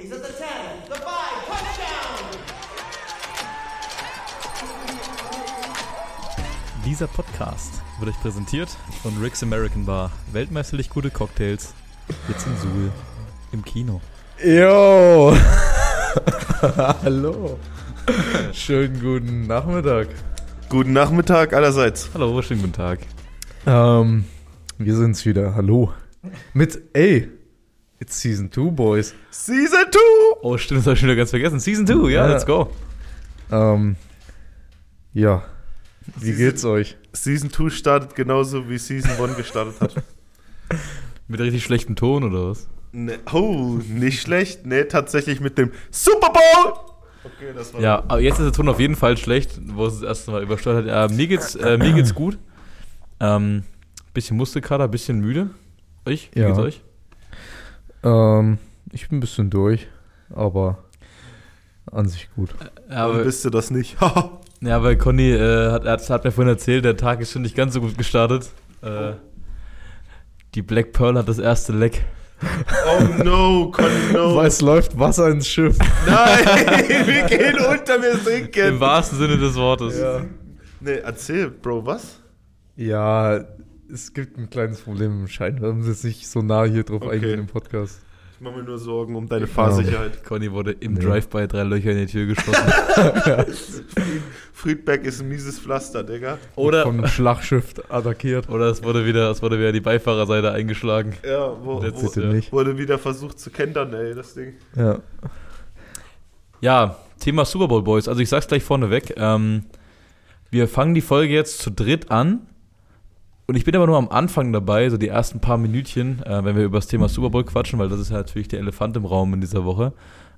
He's at the 10, the 5, touchdown! Dieser Podcast wird euch präsentiert von Rick's American Bar. Weltmeisterlich gute Cocktails. Jetzt in Suhl. Im Kino. Jo! Hallo. Schönen guten Nachmittag. Guten Nachmittag allerseits. Hallo, schönen guten Tag. Ähm, wir sind's wieder. Hallo. Mit, ey, it's Season 2, Boys. Season 2! Oh, stimmt, das habe ich schon wieder ganz vergessen. Season 2, ja, Ja. let's go. Ähm, ja. Wie Season- geht's euch? Season 2 startet genauso wie Season 1 gestartet hat. Mit richtig schlechtem Ton oder was? ne, oh, nicht schlecht. Ne, tatsächlich mit dem Super Bowl! Okay, das war. Ja, aber jetzt ist der Ton auf jeden Fall schlecht, wo es das erste Mal übersteuert hat. Äh, mir, geht's, äh, mir geht's gut. Ähm, bisschen Muskelkater, bisschen müde. Euch? Wie Ja. geht's euch? Ähm, ich bin ein bisschen durch, aber an sich gut. Ja, Warum aber, bist du das nicht? Ja, weil Conny äh, hat, hat, hat mir vorhin erzählt, der Tag ist schon nicht ganz so gut gestartet. Äh, die Black Pearl hat das erste Leck. oh no, Conny, no. Weil es läuft Wasser ins Schiff. Nein, wir gehen unter, wir Im sinken. wahrsten Sinne des Wortes. Ja. Ne, erzähl, Bro, was? Ja, es gibt ein kleines Problem im Schein. Wir haben jetzt nicht so nah hier drauf Okay. eingehen im Podcast. Ich mache mir nur Sorgen um deine Fahrsicherheit. Conny wurde im Nee. Drive-By drei Löcher in die Tür geschossen. Friedberg ist ein mieses Pflaster, Digga. oder, Von einem Schlachtschiff attackiert. oder es wurde wieder, es wurde wieder die Beifahrerseite eingeschlagen. Ja, wo, wo, ja. nicht. wurde wieder versucht zu kentern, ey, das Ding. Ja. Ja, Thema Super Bowl Boys. Also ich sag's gleich vorneweg. Ähm, wir fangen die Folge jetzt zu dritt an. Und ich bin aber nur am Anfang dabei, so die ersten paar Minütchen, äh, wenn wir über das Thema Super Bowl quatschen, weil das ist ja natürlich der Elefant im Raum in dieser Woche.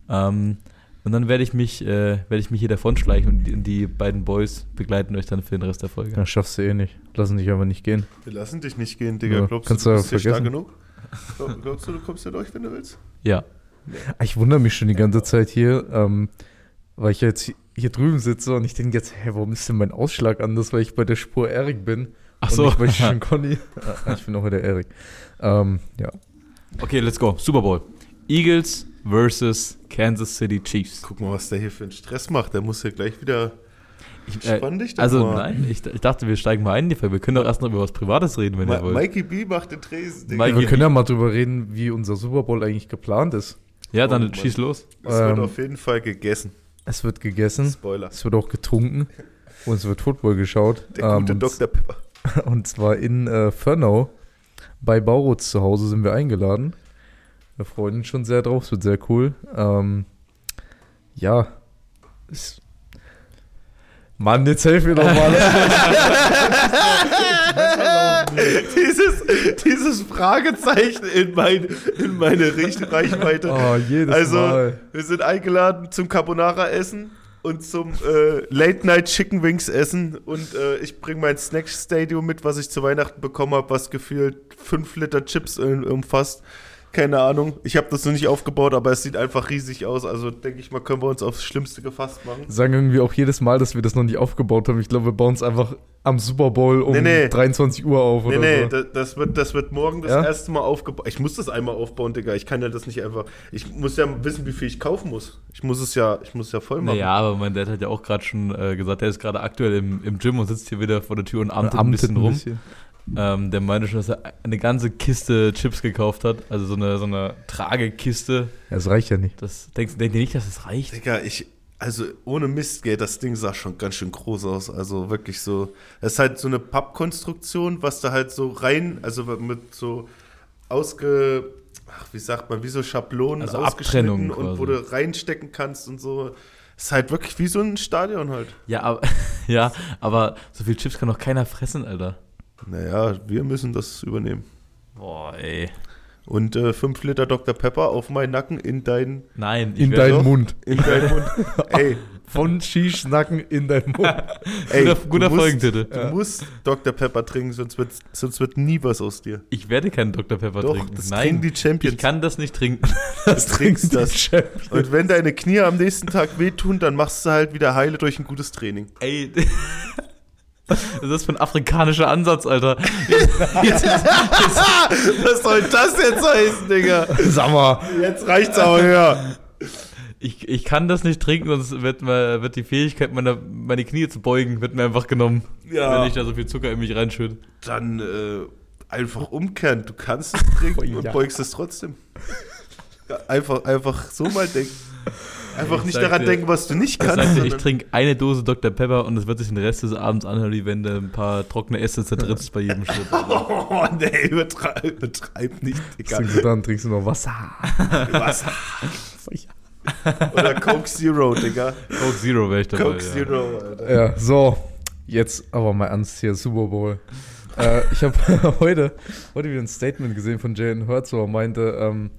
Ähm, und dann werde ich mich, äh, werde ich mich hier davonschleichen und die, und die beiden Boys begleiten euch dann für den Rest der Folge. Das schaffst du eh nicht. Lassen dich aber nicht gehen. Wir lassen dich nicht gehen, Digga. Ja, Glaubst kannst du, du du bist hier stark vergessen. genug? Glaub- Glaubst du, du kommst hier durch, wenn du willst? Ja. Ich wundere mich schon die ganze Zeit hier, ähm, weil ich jetzt hier drüben sitze und ich denke jetzt, hä, warum ist denn mein Ausschlag anders, weil ich bei der Spur Erik bin? Ach Und so. weil ich schon Conny. Ich bin auch wieder Erik. Ähm, ja. Okay, let's go. Super Bowl. Eagles versus Kansas City Chiefs. Guck mal, was der hier für einen Stress macht. Der muss ja gleich wieder. Ich, äh, Spann dich doch also mal. nein, ich, ich dachte, wir steigen mal ein in die Folge. Wir können doch erst noch über was Privates reden, wenn ihr Ma wollt. Mikey B macht den Tresen, Digga. Mikey- Wir können ja mal drüber reden, wie unser Super Bowl eigentlich geplant ist. ja, dann Oh, schieß los. Es wird ähm, auf jeden Fall gegessen. Es wird gegessen, Spoiler. es wird auch getrunken und es wird Football geschaut. Der gute Ähm, und, Dr. Pepper. und zwar in äh, Fernau. Bei Baurutz zu Hause sind wir eingeladen. Wir freuen uns schon sehr drauf, es wird sehr cool. Ähm, ja. Es Mann, jetzt helf mir doch mal. dieses, dieses Fragezeichen in, mein, in meine Reichweite. oh, jedes also, Mal. wir sind eingeladen zum Carbonara-Essen und zum äh, Late-Night Chicken Wings essen. Und äh, ich bringe mein Snack-Stadium mit, was ich zu Weihnachten bekommen habe, was gefühlt 5 Liter Chips äh, umfasst. Keine Ahnung. Ich habe das noch nicht aufgebaut, aber es sieht einfach riesig aus. Also denke ich mal, können wir uns aufs Schlimmste gefasst machen. Sagen irgendwie auch jedes Mal, dass wir das noch nicht aufgebaut haben. Ich glaube, wir bauen es einfach am Super Bowl um Nee, nee. 23 Uhr auf Nee, oder nee, so. da- das wird, das wird morgen das Ja? erste Mal aufgebaut. Ich muss das einmal aufbauen, Digga. Ich kann ja das nicht einfach. Ich muss ja wissen, wie viel ich kaufen muss. Ich muss es ja, ich muss es ja voll machen. Naja, aber mein Dad hat ja auch gerade schon äh, gesagt, der ist gerade aktuell im, im Gym und sitzt hier wieder vor der Tür und amtet, ein bisschen rum. Ähm, der meinte schon, dass er eine ganze Kiste Chips gekauft hat. Also so eine, so eine Tragekiste. Ja, das reicht ja nicht. Das denkst, denkt ihr nicht, dass es reicht? Digga, ich, also ohne Mist, gell, das Ding sah schon ganz schön groß aus. Also wirklich so. Es ist halt so eine Pappkonstruktion, was da halt so rein, also mit so ausge. Ach, wie sagt man, wie so Schablonen Also ausgeschnitten und wo du reinstecken kannst und so. Ist halt wirklich wie so ein Stadion halt. Ja, aber, ja, aber so viel Chips kann doch keiner fressen, Alter. Naja, wir müssen das übernehmen. Boah, ey. Und 5 Liter Dr. Pepper auf meinen Nacken in deinen, Nein, In deinen doch. Mund. in deinen Mund. ey, Von Shish-Nacken in deinen Mund. ey, Guter- du guter musst- Folgentitel. Du musst Dr. Pepper trinken, sonst wird, sonst wird nie was aus dir. Ich werde keinen Dr. Pepper Doch, trinken. das Nein, trinken die Champions. ich kann das nicht trinken. das trinkst das. Champions. Und wenn deine Knie am nächsten Tag wehtun, dann machst du halt wieder heile durch ein gutes Training. Ey, was ist das für ein afrikanischer Ansatz, Alter? Jetzt, jetzt, Was soll das jetzt heißen, Digga? Sag mal. Jetzt reicht's aber höher. Ich, ich kann das nicht trinken, sonst wird, mir, wird die Fähigkeit, meine, meine Knie zu beugen, wird mir einfach genommen. Ja. Wenn ich da so viel Zucker in mich reinschütte. Dann äh, einfach umkehren. Du kannst es trinken Oh, ja. und beugst es trotzdem. Einfach, einfach so mal denken. Einfach Ich nicht daran dir- denken, was du nicht Ich kannst. sagte, ich trinke eine Dose Dr. Pepper und es wird sich den Rest des Abends anhören, wie wenn du ein paar trockene Äste zertrittst bei jedem Schritt. Oh, nee, übertreib, übertreib nicht, Digga. Trinkst du dann trinkst du noch Wasser. Was? Oder Coke Zero, Digga. Coke Zero wäre ich dabei. Coke ja. Zero, Alter. Ja, so. Jetzt aber mal ernst hier, Super Bowl. äh, ich habe heute, heute wieder ein Statement gesehen von Jalen Hurts, wo er meinte, ähm,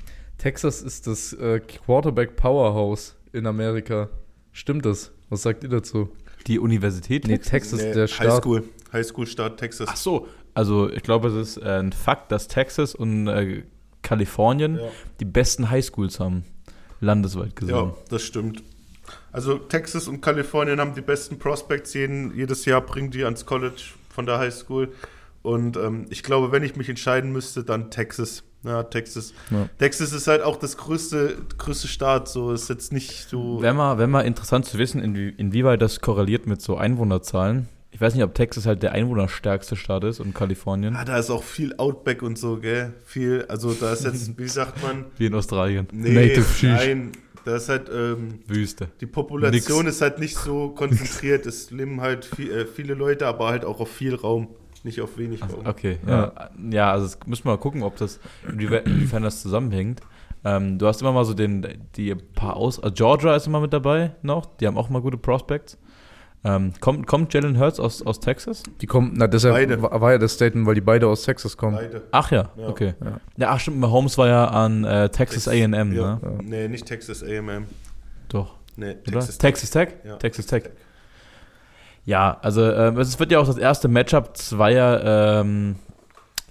Texas ist das äh, Quarterback Powerhouse in Amerika. Stimmt das? Was sagt ihr dazu? Die Universität? Nee, Texas, Nee, der Staat. Highschool. Highschool-Start Texas. Ach so, also ich glaube, es ist äh, ein Fakt, dass Texas und äh, Kalifornien Ja. die besten Highschools haben, landesweit gesehen. Ja, das stimmt. Also Texas und Kalifornien haben die besten Prospects. Jeden, jedes Jahr bringen die ans College von der High School. Und ähm, ich glaube, wenn ich mich entscheiden müsste, dann Texas. Ja, Texas. Ja. Texas ist halt auch das größte, größte Staat. So ist jetzt nicht so. Wäre mal, wär mal interessant zu wissen, inwie, inwieweit das korreliert mit so Einwohnerzahlen. Ich weiß nicht, ob Texas halt der einwohnerstärkste Staat ist und Kalifornien, Ah, da ist auch viel Outback und so, gell? Viel, also da ist jetzt, wie sagt man? wie in Australien. Nee, Native Sheesh. nein. Da ist halt, ähm, Wüste. die Population Nix. ist halt nicht so konzentriert. es leben halt viel, äh, viele Leute, aber halt auch auf viel Raum, nicht auf wenig Raum. Okay, ja. Ja, also das müssen wir mal gucken, ob das, inwie- inwiefern das zusammenhängt. Ähm, du hast immer mal so den, die paar Aus, also Georgia ist immer mit dabei noch, die haben auch mal gute Prospects. Ähm, kommt, kommt Jalen Hurts aus, aus Texas? Die kommen, na deshalb Beide. war, ja das Statement, weil die beide aus Texas kommen. Beide. Ach ja, Ja. okay. Ja. Ja, ach stimmt, Mahomes war ja an äh, Texas Tex- A&M, Ja. ne? Nee, nicht Texas AM. Doch, Nee? Texas. Texas Tech? Ja. Texas Tech. Ja, also ähm, es wird ja auch das erste Matchup zweier ähm,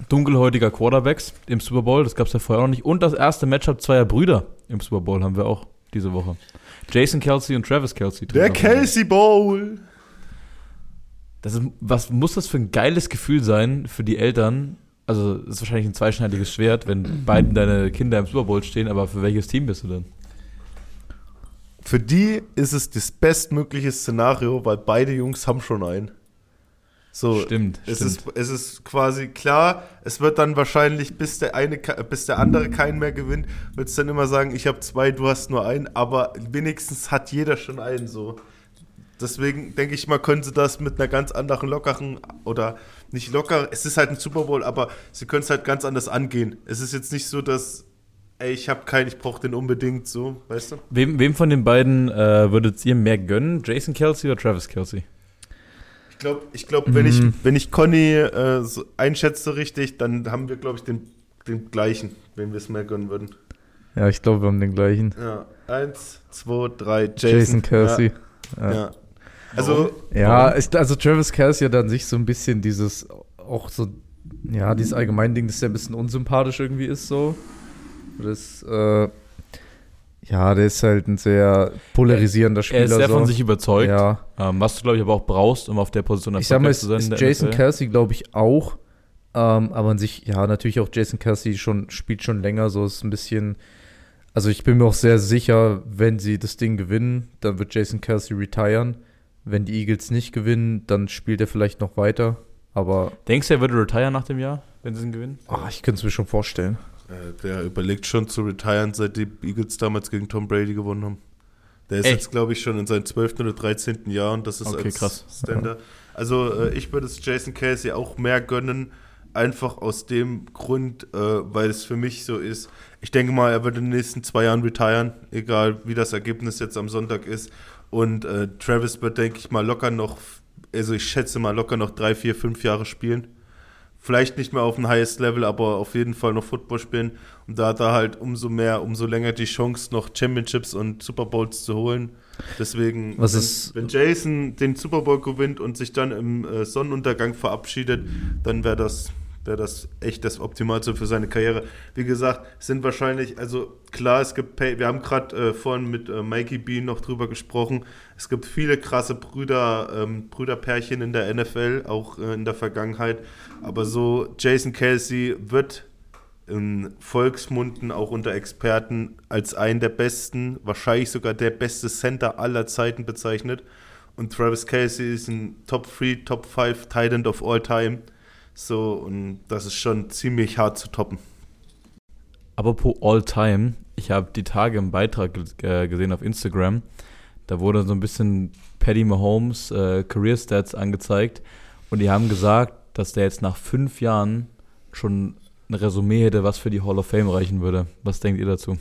dunkelhäutiger Quarterbacks im Super Bowl. Das gab es ja vorher noch nicht. Und das erste Matchup zweier Brüder im Super Bowl haben wir auch diese Woche. Jason Kelsey und Travis Kelsey. Der Kelsey Bowl. Das ist, was muss das für ein geiles Gefühl sein für die Eltern? Also, es ist wahrscheinlich ein zweischneidiges Schwert, wenn beiden deine Kinder im Super Bowl stehen, aber für welches Team bist du denn? Für die ist es das bestmögliche Szenario, weil beide Jungs haben schon einen. So, Stimmt, Es stimmt. ist, es ist quasi klar, es wird dann wahrscheinlich, bis der eine, bis der andere keinen mehr gewinnt, wird es dann immer sagen, ich habe zwei, du hast nur einen, aber wenigstens hat jeder schon einen so. Deswegen denke ich mal, können sie das mit einer ganz anderen lockeren oder nicht locker, es ist halt ein Super Bowl, aber sie können es halt ganz anders angehen. Es ist jetzt nicht so, dass, ey, ich habe keinen, ich brauche den unbedingt so, weißt du? Wem, wem von den beiden äh, würdet ihr mehr gönnen? Jason Kelsey oder Travis Kelsey? Ich glaube, ich glaub, wenn, ich, wenn ich Conny äh, so einschätze richtig, dann haben wir, glaube ich, den, den gleichen, wenn wir es mehr gönnen würden. Ja, ich glaube, wir haben den gleichen. Ja, eins, zwei, drei, Jason, Jason, Kelsey. Ja, Ja, ja. Also, ja ist, also Travis Kelsey hat an sich so ein bisschen dieses, auch so, ja, dieses allgemeine Ding, dass der ein bisschen unsympathisch irgendwie ist, so. Das, äh, ja, der ist halt ein sehr polarisierender Spieler. Er ist sehr so. von sich überzeugt, Ja, ähm, was du, glaube ich, aber auch brauchst, um auf der Position ich sag mal, es zu sein. in ist Jason. Kelsey, glaube ich, auch. Ähm, aber an sich, ja, natürlich auch Jason Kelsey schon, spielt schon länger, so ist ein bisschen. Also ich bin mir auch sehr sicher, wenn sie das Ding gewinnen, dann wird Jason Kelsey retiren. Wenn die Eagles nicht gewinnen, dann spielt er vielleicht noch weiter. Aber Denkst du, er würde retire nach dem Jahr, wenn sie ihn gewinnen? ah, ich könnte es mir schon vorstellen. Äh, der überlegt schon zu retiren, seit die Eagles damals gegen Tom Brady gewonnen haben. Der ist Echt? jetzt, glaube ich, schon in seinem 12. oder 13. Jahr und das ist Okay, als krass. Standard. Also äh, ich würde es Jason Casey auch mehr gönnen, einfach aus dem Grund, äh, weil es für mich so ist. Ich denke mal, er wird in den nächsten zwei Jahren retiren, egal wie das Ergebnis jetzt am Sonntag ist. Und äh, Travis wird, denke ich mal, locker noch, also ich schätze mal, locker noch drei, vier, fünf Jahre spielen. Vielleicht nicht mehr auf dem Highest Level, aber auf jeden Fall noch Football spielen. Und da hat er halt umso mehr, umso länger die Chance, noch Championships und Super Bowls zu holen. Deswegen, wenn, wenn Jason den Super Bowl gewinnt und sich dann im äh, Sonnenuntergang verabschiedet, dann wäre das, wär das echt das Optimalste für seine Karriere. Wie gesagt, es sind wahrscheinlich, also klar, es gibt, wir haben gerade äh, vorhin mit äh, Mikey B noch drüber gesprochen, es gibt viele krasse Brüder, ähm, Brüderpärchen in der NFL, auch äh, in der Vergangenheit, aber so Jason Kelsey wird in Volksmunden, auch unter Experten, als einen der besten, wahrscheinlich sogar der beste Center aller Zeiten bezeichnet. Und Travis Casey ist ein Top 3, Top 5 Tight End of all time. So, und das ist schon ziemlich hart zu toppen. Apropos All-Time, ich habe die Tage im Beitrag äh, gesehen auf Instagram. Da wurde so ein bisschen Paddy Mahomes äh, Career Stats angezeigt und die haben gesagt, dass der jetzt nach fünf Jahren schon ein Resümee hätte, was für die Hall of Fame reichen würde. Was denkt ihr dazu?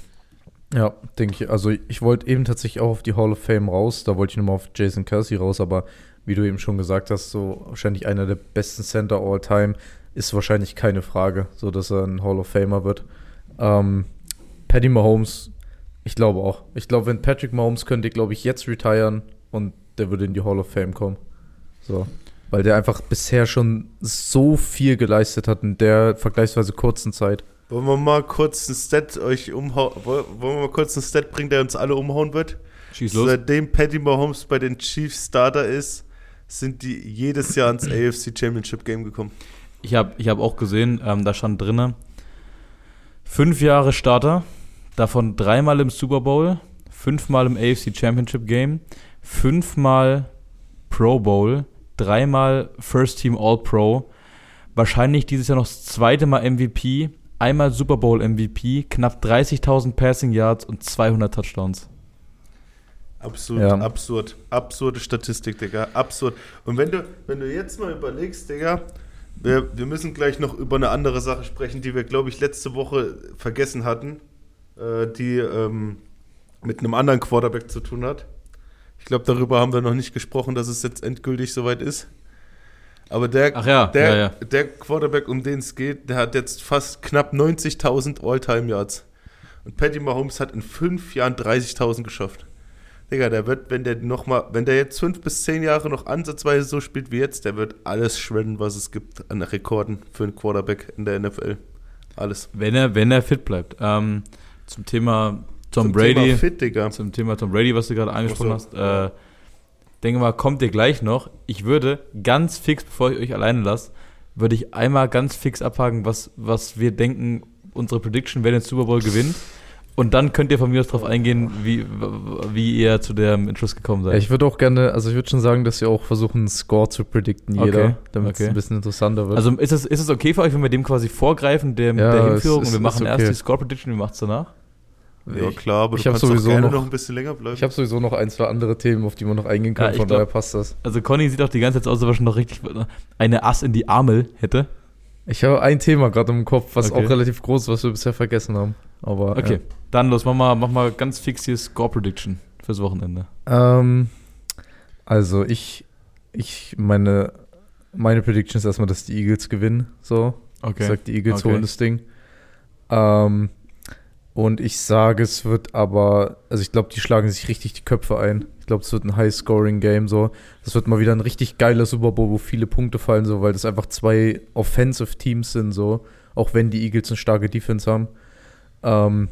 Ja, denke ich. Also ich wollte eben tatsächlich auch auf die Hall of Fame raus. Da wollte ich nochmal auf Jason Kelsey raus, aber wie du eben schon gesagt hast, so wahrscheinlich einer der besten Center all time ist wahrscheinlich keine Frage, so dass er ein Hall of Famer wird. Ähm, Patty Mahomes, ich glaube auch. Ich glaube, wenn Patrick Mahomes könnte, glaube ich, jetzt retiren und der würde in die Hall of Fame kommen. So. Weil der einfach bisher schon so viel geleistet hat in der vergleichsweise kurzen Zeit. Wollen wir mal kurz ein Stat euch umhauen? Wollen wir mal kurz ein Stat bringen, der uns alle umhauen wird? Schieß los. Seitdem Patty Mahomes bei den Chiefs Starter ist, sind die jedes Jahr ins AFC Championship Game gekommen. Ich habe ich hab auch gesehen, ähm, da stand drinne fünf Jahre Starter, davon dreimal im Super Bowl, fünfmal im AFC Championship Game, fünfmal Pro Bowl, dreimal First Team All Pro, wahrscheinlich dieses Jahr noch das zweite Mal MVP, einmal Super Bowl MVP, knapp 30.000 Passing Yards und 200 Touchdowns. Absurd, Ja. absurd, absurde Statistik, Digga, absurd. Und wenn du, wenn du jetzt mal überlegst, Digga, wir, wir müssen gleich noch über eine andere Sache sprechen, die wir, glaube ich, letzte Woche vergessen hatten, äh, die ähm, mit einem anderen Quarterback zu tun hat. Ich glaube, darüber haben wir noch nicht gesprochen, dass es jetzt endgültig soweit ist. Aber der, Ach ja, der, ja, ja. der Quarterback, um den es geht, der hat jetzt fast knapp 90.000 All-Time-Yards. Und Patty Mahomes hat in fünf Jahren 30.000 geschafft. Digga, der wird, wenn der noch mal, wenn der jetzt fünf bis zehn Jahre noch ansatzweise so spielt wie jetzt, der wird alles shredden, was es gibt an Rekorden für einen Quarterback in der NFL. Alles. Wenn er, wenn er fit bleibt. Ähm, zum Thema Tom Zum Brady. Thema fit, Digga. Zum Thema Tom Brady, was du gerade angesprochen so, hast. Äh, denke mal, kommt ihr gleich noch. Ich würde ganz fix, bevor ich euch alleine lasse, würde ich einmal ganz fix abhaken, was, was wir denken, unsere Prediction, wer den Super Bowl gewinnt. Und dann könnt ihr von mir aus drauf eingehen, wie, wie ihr zu dem Entschluss gekommen Ja, seid. ich würde auch gerne, also ich würde schon sagen, dass wir auch versuchen, einen Score zu predikten, jeder, Okay, damit es okay. ein bisschen interessanter wird. also ist es, ist es okay für euch, wenn wir dem quasi vorgreifen, dem, Ja, der es Hinführung, ist- und wir machen ist erst okay. die Score Prediction, wie macht's danach? Ja, klar, aber ich du kannst sowieso gerne noch- noch ein bisschen länger bleiben. ich habe sowieso noch ein, zwei andere Themen, auf die man noch eingehen kann, Ja, von glaub- daher passt das. Also Conny sieht auch die ganze Zeit aus, als ob er schon noch richtig eine Ass in die Armel hätte. Ich habe ein Thema gerade im Kopf, was Okay. auch relativ groß ist, was wir bisher vergessen haben. Aber Okay, dann los, mach mal, mach mal ganz fix hier Score Prediction fürs Wochenende. ja. ähm, also ich, ich meine, meine Prediction ist erstmal, dass die Eagles gewinnen. So, ich sag, die Eagles Okay. holen das Ding. Ähm, und ich sage, es wird aber, also ich glaube, die schlagen sich richtig die Köpfe ein. Ich glaube, es wird ein High-Scoring-Game so. Das wird mal wieder ein richtig geiler Super Bowl, wo viele Punkte fallen, so, weil das einfach zwei Offensive-Teams sind, so. Auch wenn die Eagles eine starke Defense haben. Ähm,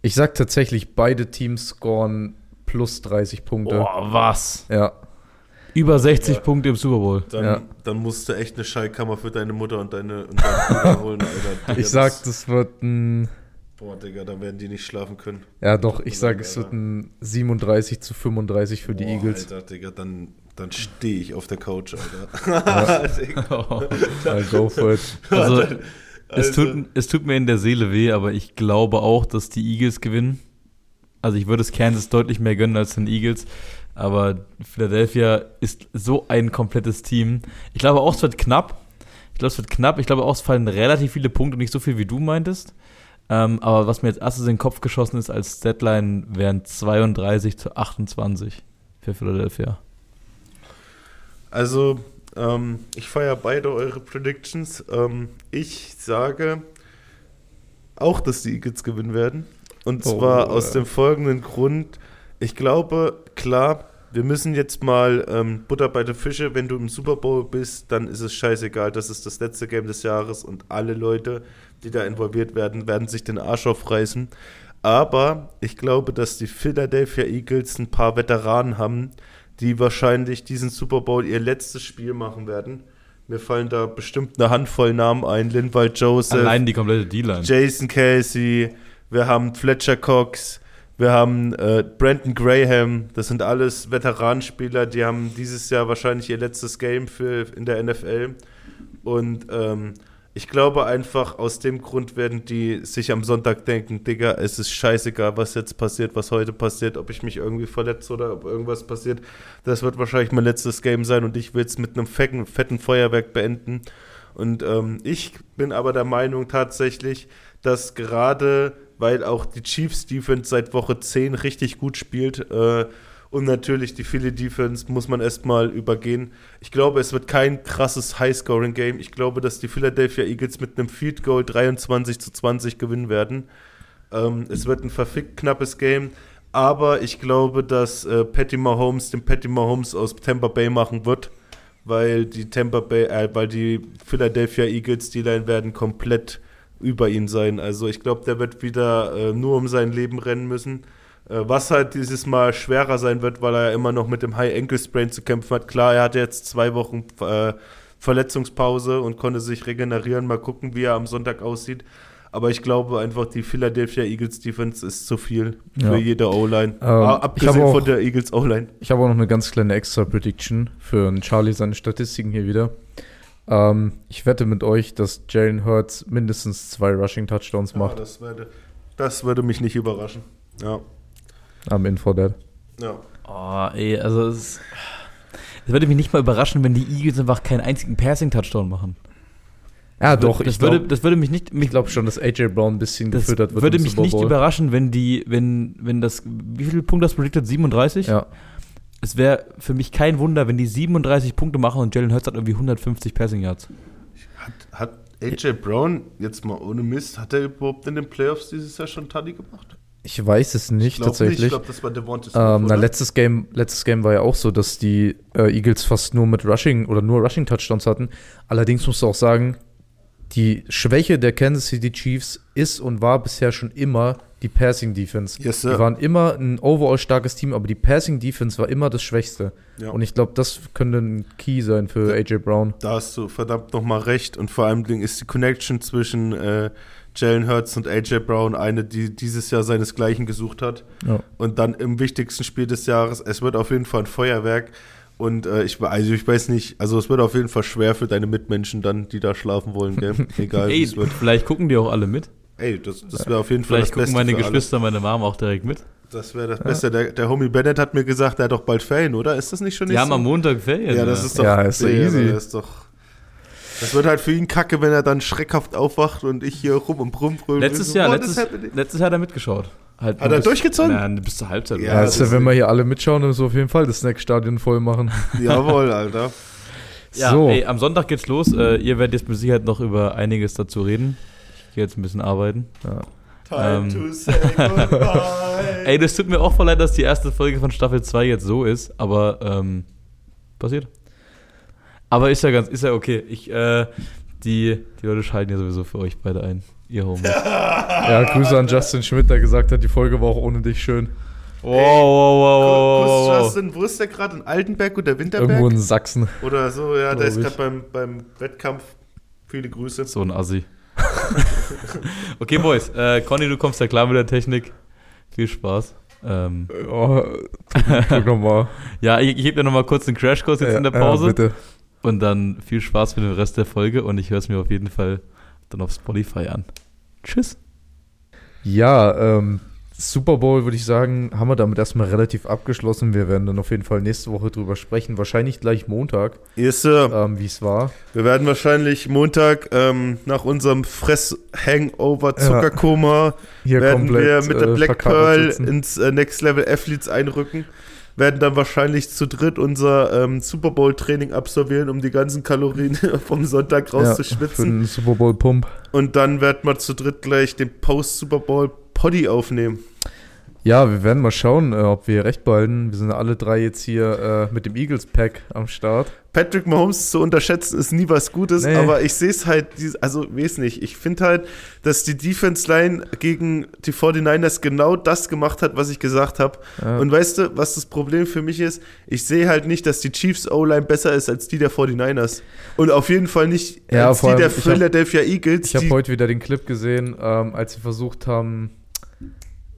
ich sag tatsächlich, beide Teams scoren plus 30 Punkte. Boah, was? Ja. Über 60 Punkte im Super Bowl. Dann, Ja. dann musst du echt eine Schallkammer für deine Mutter und deine und deinen Bruder holen, Alter. Ich sag, das, das wird ein. Boah, Digga, da werden die nicht schlafen können. Ja, doch, ich sag, Alter. es wird ein 37 zu 35 für die Boah, Eagles. Alter, Digga, dann, dann stehe ich auf der Couch, Alter. Digga. I'll go for it. Also, Alter. es, tut, es tut mir in der Seele weh, aber ich glaube auch, dass die Eagles gewinnen. Also ich würde es Kansas deutlich mehr gönnen als den Eagles. Aber Philadelphia ist so ein komplettes Team. Ich glaube auch, es wird knapp. Ich glaube, es wird knapp. Ich glaube auch, es fallen relativ viele Punkte, nicht so viel, wie du meintest. Ähm, aber was mir jetzt erstes in den Kopf geschossen ist als Deadline, wären 32 zu 28 für Philadelphia. Also, ähm, ich feiere beide eure Predictions. Ähm, ich sage auch, dass die Eagles gewinnen werden. Und Oh, zwar aus ja. dem folgenden Grund. Ich glaube, klar, wir müssen jetzt mal ähm, Butter bei der Fische. Wenn du im Super Bowl bist, dann ist es scheißegal. Das ist das letzte Game des Jahres und alle Leute, die da involviert werden, werden sich den Arsch aufreißen. Aber ich glaube, dass die Philadelphia Eagles ein paar Veteranen haben, die wahrscheinlich diesen Super Bowl ihr letztes Spiel machen werden. Mir fallen da bestimmt eine Handvoll Namen ein. Linwald Joseph, Allein die komplette D-Line. Jason Casey, wir haben Fletcher Cox, wir haben äh, Brandon Graham. Das sind alles Veteranenspieler, die haben dieses Jahr wahrscheinlich ihr letztes Game für, in der NFL. Und ähm, ich glaube einfach, aus dem Grund werden die sich am Sonntag denken, Digga, es ist scheißegal, was jetzt passiert, was heute passiert, ob ich mich irgendwie verletze oder ob irgendwas passiert. Das wird wahrscheinlich mein letztes Game sein und ich will es mit einem fetten, fetten Feuerwerk beenden. Und ähm, ich bin aber der Meinung tatsächlich, dass gerade, weil auch die Chiefs Defense seit Woche 10 richtig gut spielt, äh, und natürlich die Philly Defense muss man erstmal übergehen. Ich glaube, es wird kein krasses High-Scoring-Game. Ich glaube, dass die Philadelphia Eagles mit einem Field Goal 23 zu 20 gewinnen werden. Ähm, es wird ein verfickt knappes Game. Aber ich glaube, dass äh, Patty Mahomes den Patty Mahomes aus Tampa Bay machen wird, weil die Tampa Bay, äh, weil die Philadelphia Eagles die Line werden komplett über ihn sein. Also ich glaube, der wird wieder äh, nur um sein Leben rennen müssen. Äh, was halt dieses Mal schwerer sein wird, weil er ja immer noch mit dem High Ankle Sprain zu kämpfen hat. Klar, er hatte jetzt zwei Wochen äh, Verletzungspause und konnte sich regenerieren. Mal gucken, wie er am Sonntag aussieht. Aber ich glaube einfach, die Philadelphia Eagles Defense ist zu viel Ja. für jede O-Line. Ähm, Abgesehen auch- von der Eagles O-Line. Ich habe auch noch eine ganz kleine Extra-Prediction für einen Charlie seine Statistiken hier wieder. Ähm, ich wette mit euch, dass Jalen Hurts mindestens zwei Rushing-Touchdowns Ja, macht. das, würde, das würde mich nicht überraschen. Ja. Am in for ja. Oh, ey, also es, es würde mich nicht mal überraschen, wenn die Eagles einfach keinen einzigen Passing-Touchdown machen. Ja, doch, das ich würde, glaube das würde mich nicht, mich, glaub schon, dass AJ Brown ein bisschen das gefüttert wird. würde mich nicht überraschen, wenn die, wenn, wenn das, wie viele Punkte hast du predicted? 37? Ja, Es wäre für mich kein Wunder, wenn die 37 Punkte machen und Jalen Hurts hat irgendwie 150 Passing Yards. Hat, hat AJ Brown, jetzt mal ohne Mist, hat er überhaupt in den Playoffs dieses Jahr schon Taddy gemacht? Ich weiß es nicht Ich glaube tatsächlich. Ich glaube, das war Devonta Smith, Ähm, na, letztes Game, letztes Game war ja auch so, dass die äh, Eagles fast nur mit Rushing oder nur Rushing Touchdowns hatten. Allerdings musst du auch sagen, die Schwäche der Kansas City Chiefs ist und war bisher schon immer die Passing Defense. Yes, die sir. waren immer ein overall starkes Team, aber die Passing Defense war immer das Schwächste. Ja. Und ich glaube, das könnte ein Key sein für AJ Brown. Da hast du verdammt nochmal recht. Und vor allem ist die Connection zwischen äh, Jalen Hurts und AJ Brown eine, die dieses Jahr seinesgleichen gesucht hat. Ja. Und dann im wichtigsten Spiel des Jahres, es wird auf jeden Fall ein Feuerwerk. Und äh, ich, also ich weiß nicht, also es wird auf jeden Fall schwer für deine Mitmenschen dann, die da schlafen wollen, gell? Egal wie Ey, es wird. vielleicht gucken die auch alle mit. Ey, das, das wäre auf jeden Fall Vielleicht das gucken Beste meine für Geschwister, meine Mom auch direkt mit. alle. Das wäre das Beste. Der, der Homie Bennett hat mir gesagt, er hat doch bald Ferien, oder? Ist das nicht schon Die nicht haben so? am Montag Ferien. Ja, das ist doch, Ja, ist nee, easy. Das ist doch. Das wird halt für ihn kacke, wenn er dann schreckhaft aufwacht und ich hier rum und brumm brüll. Letztes so, Jahr, letztes, letztes Jahr hat er mitgeschaut. Halt Hat er durchgezogen? Ja, bis zur Halbzeit. Ja, also, wenn wir hier alle mitschauen, dann ist auf jeden Fall das Snackstadion voll machen. Jawohl, Alter. Ja, so, ey, am Sonntag geht's los. Äh, ihr werdet jetzt mit Sicherheit noch über einiges dazu reden. Ich gehe jetzt ein bisschen arbeiten. ja. Ähm. to say goodbye. Ey, das tut mir auch voll leid, dass die erste Folge von Staffel 2 jetzt so ist, aber ähm, passiert. Aber ist ja ganz, ist ja okay. Ich, äh, die, die Leute schalten ja sowieso für euch beide ein. Ihr Homies. ja, Grüße an Justin Schmidt, der gesagt hat, die Folge war auch ohne dich schön. Wow, wow, wow, Wo wow, ist wow. Justin? Wo ist der gerade? In Altenberg oder Winterberg? Irgendwo in Sachsen. Oder so, ja, der ist gerade beim, beim Wettkampf. Viele Grüße. So ein Assi. okay, Boys. Äh, Conny, du kommst ja klar mit der Technik. Viel Spaß. Ähm, Oh, drück nochmal. ja, ich, ich gebe dir nochmal kurz einen Crashkurs jetzt in der Ja, Pause. bitte. Und dann viel Spaß mit dem Rest der Folge und ich höre es mir auf jeden Fall dann auf Spotify an. Tschüss. Ja, ähm, Super Bowl würde ich sagen, haben wir damit erstmal relativ abgeschlossen. Wir werden dann auf jeden Fall nächste Woche drüber sprechen. Wahrscheinlich gleich Montag, Yes, Sir. ähm, wie es war. Wir werden wahrscheinlich Montag ähm, nach unserem Fress-Hangover-Zuckerkoma Hier werden wir mit der äh, Black Pearl sitzen. ins äh, Next Level Athletes einrücken. Werden dann wahrscheinlich zu dritt unser ähm, Super Bowl-Training absolvieren, um die ganzen Kalorien vom Sonntag Ja, für rauszuschwitzen. den Super Bowl Pump. Und dann werden wir zu dritt gleich den Post-Super Bowl Poddy aufnehmen. Ja, wir werden mal schauen, äh, ob wir recht behalten. Wir sind alle drei jetzt hier äh, mit dem Eagles-Pack am Start. Patrick Mahomes zu unterschätzen ist nie was Gutes, Nee. aber ich sehe es halt, also weiß nicht, ich finde halt, dass die Defense-Line gegen die 49ers genau das gemacht hat, was ich gesagt habe. Ja. Und weißt du, was das Problem für mich ist? Ich sehe halt nicht, dass die Chiefs O-Line besser ist als die der 49ers. Und auf jeden Fall nicht Ja, als die der allem, hab- Philadelphia Eagles. Ich habe heute wieder den Clip gesehen, ähm, als sie versucht haben,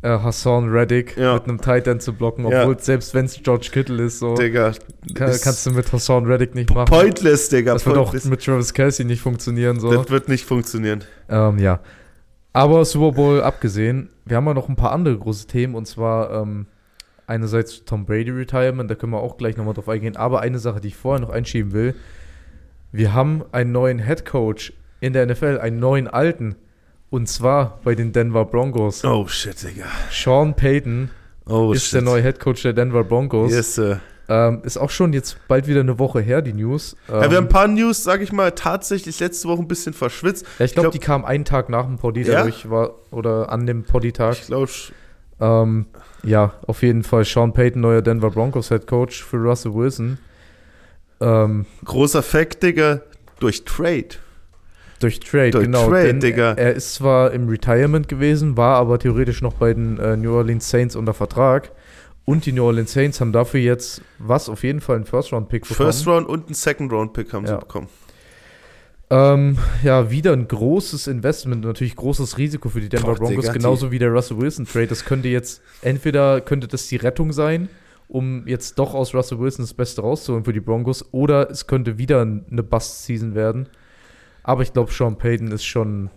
äh, Hassan Reddick Ja. mit einem Tight End zu blocken, Ja. obwohl selbst wenn es George Kittle ist, so Digga, kann, kannst du mit Hassan Reddick nicht machen. pointless, Digga. das wird auch pointless. mit Travis Kelsey nicht funktionieren. So. Das wird nicht funktionieren. Ähm, ja. Aber Super Bowl abgesehen, wir haben ja noch ein paar andere große Themen und zwar ähm, einerseits Tom Brady Retirement, da können wir auch gleich nochmal drauf eingehen, aber eine Sache, die ich vorher noch einschieben will, wir haben einen neuen Head Coach in der NFL, einen neuen alten und zwar bei den Denver Broncos. Oh shit, Digga. Sean Payton Oh ist shit. der neue Head Coach der Denver Broncos. Yes, sir. Ähm, ist auch schon jetzt bald wieder eine Woche her, die News. Ähm, Ja, wir haben ein paar News, sag ich mal, tatsächlich letzte Woche ein bisschen verschwitzt. ja, ich glaube, glaub- die kam einen Tag nach dem Poddy, Ja? dadurch war, oder an dem Poddy-Tag. Ich glaube, Ähm, ja, auf jeden Fall Sean Payton, neuer Denver Broncos Head Coach für Russell Wilson. Ähm, großer Fact, Digga, durch Trade. Durch Trade, Durch genau. Trade, Digga. Er ist zwar im Retirement gewesen, war aber theoretisch noch bei den äh, New Orleans Saints unter Vertrag. Und die New Orleans Saints haben dafür jetzt, was, auf jeden Fall einen First-Round-Pick bekommen. First Round und einen Second Round Pick haben Ja. sie bekommen. Ähm, ja, wieder ein großes Investment, natürlich großes Risiko für die Denver Boah, Broncos, Digga, die- genauso wie der Russell Wilson Trade. Das könnte jetzt, entweder könnte das die Rettung sein, um jetzt doch aus Russell Wilson das Beste rauszuholen für die Broncos, oder es könnte wieder eine Bust-Season werden. Aber ich glaube, Sean Payton ist schon,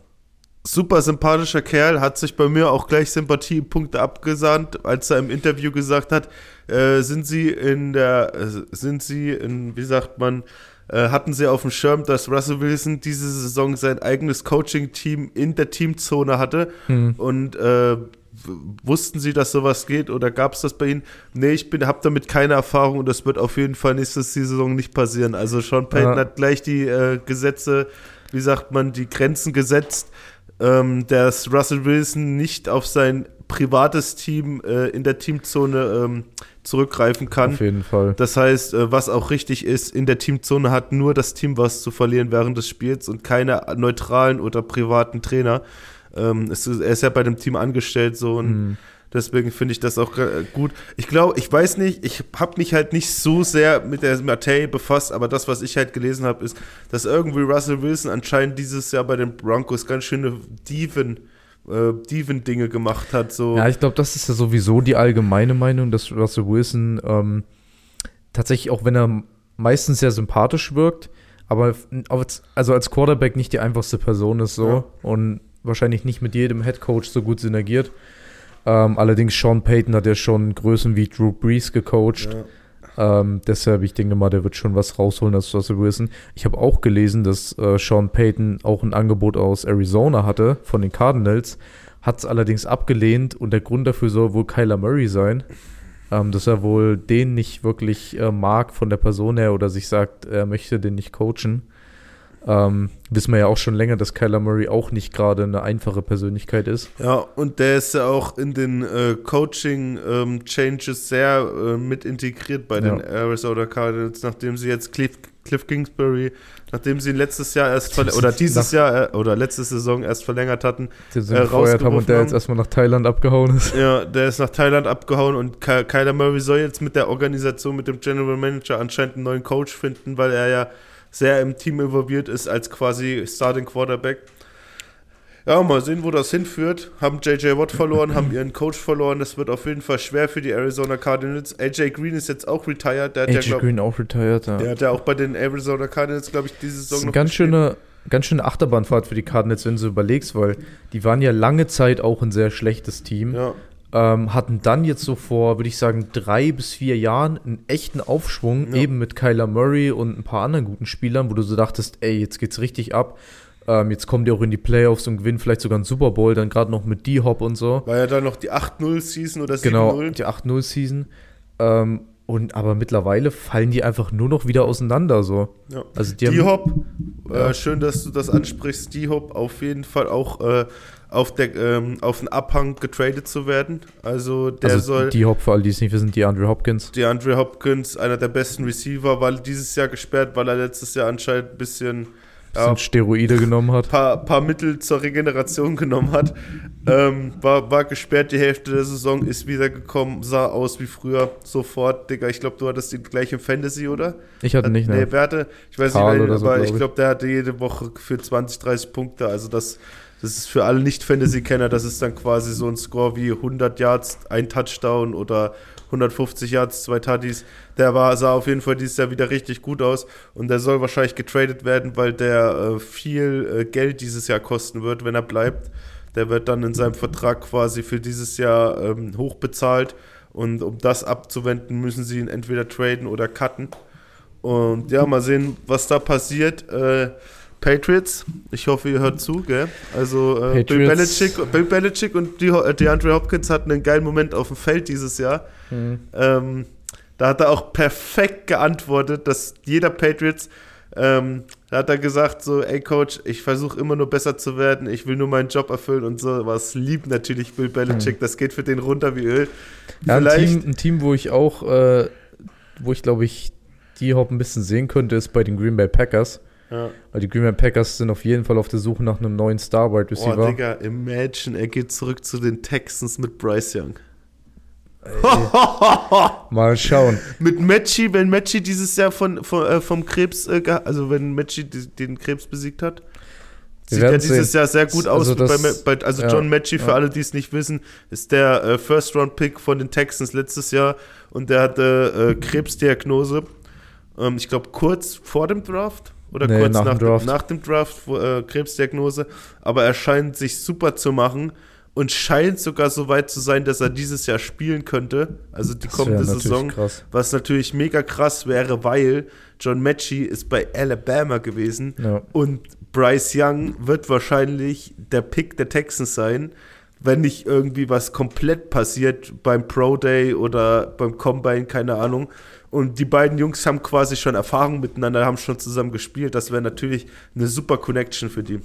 Super sympathischer Kerl, hat sich bei mir auch gleich Sympathiepunkte abgesandt, als er im Interview gesagt hat, äh, sind sie in der, äh, sind sie in, wie sagt man, äh, hatten sie auf dem Schirm, dass Russell Wilson diese Saison sein eigenes Coaching-Team in der Teamzone hatte hm, und äh, wussten Sie, dass sowas geht oder gab es das bei Ihnen? Nee, ich bin, habe damit keine Erfahrung und das wird auf jeden Fall nächste Saison nicht passieren. Also Sean Payton Ja. hat gleich die äh, Gesetze, wie sagt man, die Grenzen gesetzt, ähm, dass Russell Wilson nicht auf sein privates Team äh, in der Teamzone ähm, zurückgreifen kann. auf jeden Fall. Das heißt, äh, was auch richtig ist, in der Teamzone hat nur das Team was zu verlieren während des Spiels und keine neutralen oder privaten Trainer. Ähm, es ist, er ist ja bei dem Team angestellt so und Hm. Deswegen finde ich das auch äh, gut. Ich glaube, ich weiß nicht, ich habe mich halt nicht so sehr mit der Materie befasst, aber das, was ich halt gelesen habe, ist, dass irgendwie Russell Wilson anscheinend dieses Jahr bei den Broncos ganz schöne Diven, äh, Diven-Dinge gemacht hat. So. Ja, ich glaube, das ist ja sowieso die allgemeine Meinung, dass Russell Wilson ähm, tatsächlich, auch wenn er meistens sehr sympathisch wirkt, aber als- also als Quarterback nicht die einfachste Person ist so Ja. und wahrscheinlich nicht mit jedem Head Coach so gut synergiert. Ähm, allerdings Sean Payton hat ja schon Größen wie Drew Brees gecoacht. Ja. Ähm, deshalb, ich denke mal, der wird schon was rausholen als Russell Wilson. Ich habe auch gelesen, dass äh, Sean Payton auch ein Angebot aus Arizona hatte von den Cardinals, hat es allerdings abgelehnt und der Grund dafür soll wohl Kyler Murray sein, ähm, dass er wohl den nicht wirklich äh, mag von der Person her oder sich sagt, er möchte den nicht coachen. Ähm, wissen wir ja auch schon länger, dass Kyler Murray auch nicht gerade eine einfache Persönlichkeit ist. Ja, und der ist ja auch in den äh, Coaching-Changes sehr äh, mit integriert bei den Ja. Arizona Cardinals, nachdem sie jetzt Cliff, Cliff Kingsbury, nachdem sie ihn letztes Jahr erst oder dieses Jahr äh, oder letzte Saison erst verlängert hatten. Den sie Äh, gefeuert haben und der rausgeworfen jetzt erstmal nach Thailand abgehauen ist. Ja, der ist nach Thailand abgehauen und Ky Kyler Murray soll jetzt mit der Organisation, mit dem General Manager anscheinend einen neuen Coach finden, weil er ja sehr im Team involviert ist als quasi Starting Quarterback. Ja, mal sehen, wo das hinführt. Haben JJ Watt verloren, haben ihren Coach verloren. Das wird auf jeden Fall schwer für die Arizona Cardinals. AJ Green ist jetzt auch retired. Der hat, ja, AJ glaub, Green auch retired, ja. der hat ja auch bei den Arizona Cardinals, glaube ich, diese Das ist Saison eine noch ganz gespielt. schöne, ganz schöne Achterbahnfahrt für die Cardinals, wenn du überlegst, weil die waren ja lange Zeit auch ein sehr schlechtes Team. Ja, Ähm, hatten dann jetzt so vor, würde ich sagen, drei bis vier Jahren einen echten Aufschwung, Ja. eben mit Kyler Murray und ein paar anderen guten Spielern, wo du so dachtest, ey, jetzt geht's richtig ab. Ähm, jetzt kommen die auch in die Playoffs und gewinnen vielleicht sogar einen Super Bowl, dann gerade noch mit D-Hop und so. war ja dann noch die 8-0-Season oder 7-0. Genau, die 8-0-Season. Ähm, und aber mittlerweile fallen die einfach nur noch wieder auseinander so. Ja. Also die D-Hop, äh, schön, dass du das ansprichst. D-Hop auf jeden Fall auch äh, auf, der, ähm, auf den Abhang getradet zu werden. Also der also soll. die Hop, für alle, die es nicht wissen, die Andrew Hopkins. Die Andre Hopkins, einer der besten Receiver, war dieses Jahr gesperrt, weil er letztes Jahr anscheinend ein bisschen ja, Bisschen Steroide genommen hat. paar, paar Mittel zur Regeneration genommen hat. Ähm, war, war gesperrt die Hälfte der Saison, ist wiedergekommen, sah aus wie früher, sofort, Digga. Ich glaube, du hattest ihn gleich im Fantasy, oder? Ich hatte nicht, Nee, ne? wer hatte, ich weiß Karl nicht, wer, so, aber glaub ich ich. glaube, der hatte jede Woche für 20, 30 Punkte. Also das, das ist für alle Nicht-Fantasy-Kenner, das ist dann quasi so ein Score wie 100 Yards, ein Touchdown oder 150 Yards, zwei Tutties. Der war, sah auf jeden Fall dieses Jahr wieder richtig gut aus und der soll wahrscheinlich getradet werden, weil der äh, viel äh, Geld dieses Jahr kosten wird, wenn er bleibt. Der wird dann in seinem Vertrag quasi für dieses Jahr ähm, hochbezahlt und um das abzuwenden, müssen sie ihn entweder traden oder cutten. Und ja, mal sehen, was da passiert. Äh, Patriots, ich hoffe, ihr hört zu, gell? Also äh, Bill. Belichick, Bill Belichick und die, äh, DeAndre Hopkins hatten einen geilen Moment auf dem Feld dieses Jahr. Mhm. Ähm, da hat er auch perfekt geantwortet, dass jeder Patriots, ähm, da hat er gesagt so, ey Coach, ich versuche immer nur besser zu werden, ich will nur meinen Job erfüllen und so. Was liebt natürlich Bill Belichick, das geht für den runter wie Öl. Ja, ein Team, ein Team, wo ich auch, äh, wo ich glaube ich, die Hop ein bisschen sehen könnte, ist bei den Green Bay Packers. Ja. Weil die Green Bay Packers sind auf jeden Fall auf der Suche nach einem neuen Star Wide Oh, Receiver. Digga, imagine, er geht zurück zu den Texans mit Bryce Young. Mal schauen. Mit Metschi, wenn Metschi dieses Jahr von, von, äh, vom Krebs, äh, also wenn die- den Krebs besiegt hat, sieht er dieses sehen. Jahr sehr gut aus. Also bei, das- bei, also ja, John Metschi, für ja. alle, die es nicht wissen, ist der äh, First-Round-Pick von den Texans letztes Jahr und der hatte äh, Krebsdiagnose. Ähm, ich glaube, kurz vor dem Draft oder Nee, kurz nach nach, dem Draft. nach dem Draft äh, Krebsdiagnose. Aber er scheint sich super zu machen und scheint sogar so weit zu sein, dass er dieses Jahr spielen könnte. Also die Das kommende Saison. krass. Was natürlich mega krass wäre, weil John Mechie ist bei Alabama gewesen Ja. und Bryce Young wird wahrscheinlich der Pick der Texans sein, wenn nicht irgendwie was komplett passiert beim Pro Day oder beim Combine, keine Ahnung. Und die beiden Jungs haben quasi schon Erfahrung miteinander, haben schon zusammen gespielt. Das wäre natürlich eine super Connection für die.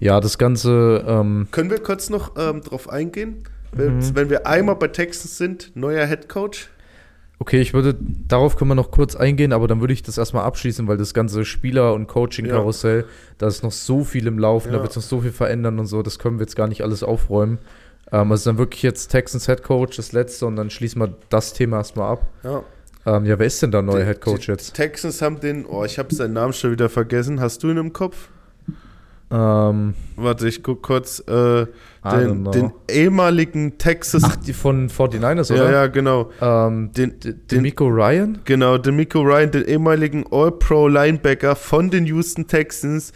Ja, das Ganze, ähm, Können wir kurz noch ähm, drauf eingehen? Wenn, Mhm. wenn wir einmal bei Texans sind, neuer Head Coach. okay, ich würde, darauf können wir noch kurz eingehen, aber dann würde ich das erstmal abschließen, weil das ganze Spieler- und Coaching-Karussell, da ist noch so viel im Laufen, da Ja. wird sich noch so viel verändern und so, das können wir jetzt gar nicht alles aufräumen. Ähm, also dann wirklich jetzt Texans Head Coach, das letzte, und dann schließen wir das Thema erstmal ab. Ja. Ähm, ja, wer ist denn da neuer Die- Head Coach die jetzt? Texans haben den, oh, ich habe seinen Namen schon wieder vergessen. Hast du ihn im Kopf? Ähm, Warte, ich guck kurz. Äh, den, den ehemaligen Texas. ach, die von 49ers, ja, oder? ja, genau. Ähm, Den, D- den, Demico Ryan? genau, Demico Ryan, den ehemaligen All-Pro-Linebacker von den Houston Texans,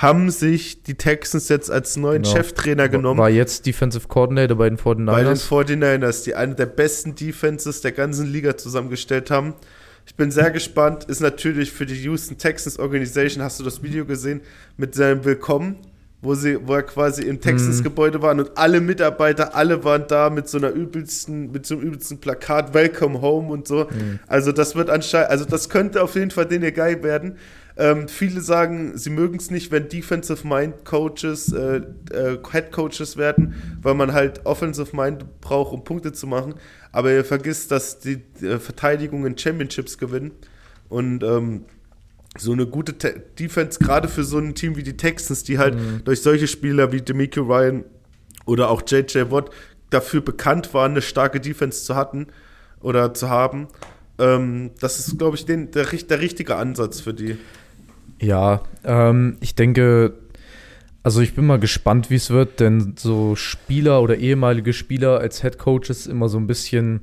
haben sich die Texans jetzt als neuen Genau. Cheftrainer genommen. War jetzt Defensive Coordinator bei den 49ers. bei den 49ers, die eine der besten Defenses der ganzen Liga zusammengestellt haben. Ich bin sehr gespannt. Ist natürlich für die Houston Texans Organization, hast du das Video gesehen, mit seinem Willkommen, wo, sie, wo er quasi im Texans-Gebäude waren und alle Mitarbeiter, alle waren da mit so einer übelsten, mit so einem übelsten Plakat, Welcome Home und so. Also das wird anscheinend, also das könnte auf jeden Fall denen geil werden. Ähm, viele sagen, sie mögen es nicht, wenn Defensive Mind Coaches äh, äh, Head Coaches werden, weil man halt Offensive Mind braucht, um Punkte zu machen. Aber ihr vergisst, dass die äh, Verteidigung in Championships gewinnen. Und ähm, so eine gute Te Defense, gerade für so ein Team wie die Texans, die halt durch solche Spieler wie Demico Ryan oder auch JJ Watt dafür bekannt waren, eine starke Defense zu hatten oder zu haben. Ähm, das ist, glaube ich, den, der, der richtige Ansatz für die. Ja, ähm, ich denke, also ich bin mal gespannt, wie es wird, denn so Spieler oder ehemalige Spieler als Head Coaches immer so ein bisschen,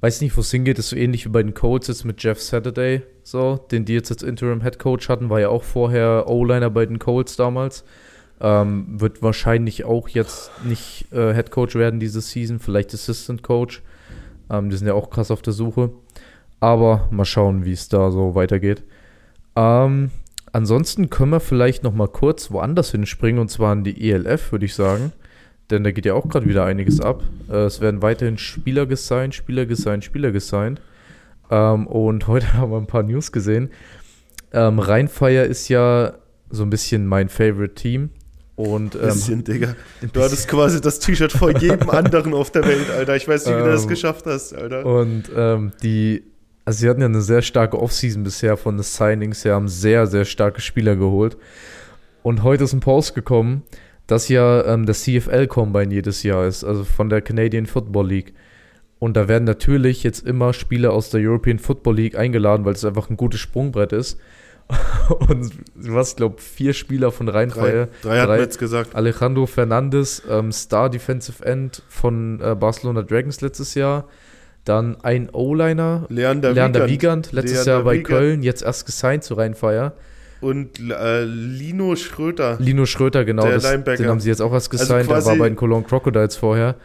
weiß nicht, wo es hingeht, ist so ähnlich wie bei den Colts jetzt mit Jeff Saturday, so, den die jetzt als Interim Head Coach hatten, war ja auch vorher O-Liner bei den Colts damals. Ähm, wird wahrscheinlich auch jetzt nicht äh, Head Coach werden diese Season, vielleicht Assistant Coach. Ähm, die sind ja auch krass auf der Suche. Aber mal schauen, wie es da so weitergeht. Ähm, ansonsten können wir vielleicht noch mal kurz woanders hinspringen und zwar in die ELF, würde ich sagen. Denn da geht ja auch gerade wieder einiges ab. Äh, es werden weiterhin Spieler gesigned, Spieler gesigned, Spieler gesigned. Ähm, und heute haben wir ein paar News gesehen. Ähm, Rheinfire ist ja so ein bisschen mein Favorite Team. Und ähm, Bisschen, Digga. Du hattest quasi das T-Shirt vor jedem anderen auf der Welt, Alter. Ich weiß nicht, wie du das Ähm, geschafft hast, Alter. Und ähm, die, also sie hatten ja eine sehr starke Offseason bisher von den Signings. Sie haben sehr, sehr starke Spieler geholt. Und heute ist ein Post gekommen, dass ja ähm, der CFL-Combine jedes Jahr ist, also von der Canadian Football League. Und da werden natürlich jetzt immer Spieler aus der European Football League eingeladen, weil es einfach ein gutes Sprungbrett ist. Und was, glaube, vier Spieler von Rheinfeier. Drei, drei hat drei- mir jetzt gesagt. Alejandro Fernandes, ähm, Star Defensive End von äh, Barcelona Dragons letztes Jahr. Dann ein O-Liner, Leander, Leander Wiegand. Letztes Leander Jahr bei Wiegand. Köln, jetzt erst gesigned zu Rheinfeier. Und äh, Lino Schröter. Lino Schröter, genau, Der das, Linebacker. den haben sie jetzt auch erst Also gesigned. er war quasi- bei den Cologne Crocodiles vorher.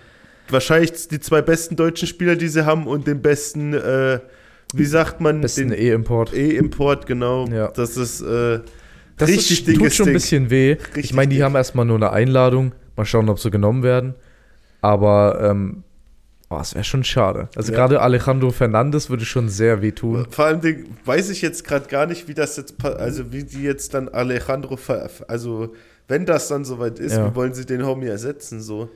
Wahrscheinlich die zwei besten deutschen Spieler, die sie haben und den besten, äh, wie sagt man, Besten E-Import. E-Import, genau. Ja. Das ist äh, Das richtig ist, tut schon ein bisschen weh. Richtig ich meine, die dick. haben erstmal nur eine Einladung. Mal schauen, ob sie genommen werden. Aber ähm, oh, es wäre schon schade. Also Ja. gerade Alejandro Fernandes würde schon sehr weh tun. Vor allem weiß ich jetzt gerade gar nicht, wie das jetzt, also wie die jetzt dann Alejandro, also wenn das dann soweit ist, Ja. wie wollen sie den Homie ersetzen so?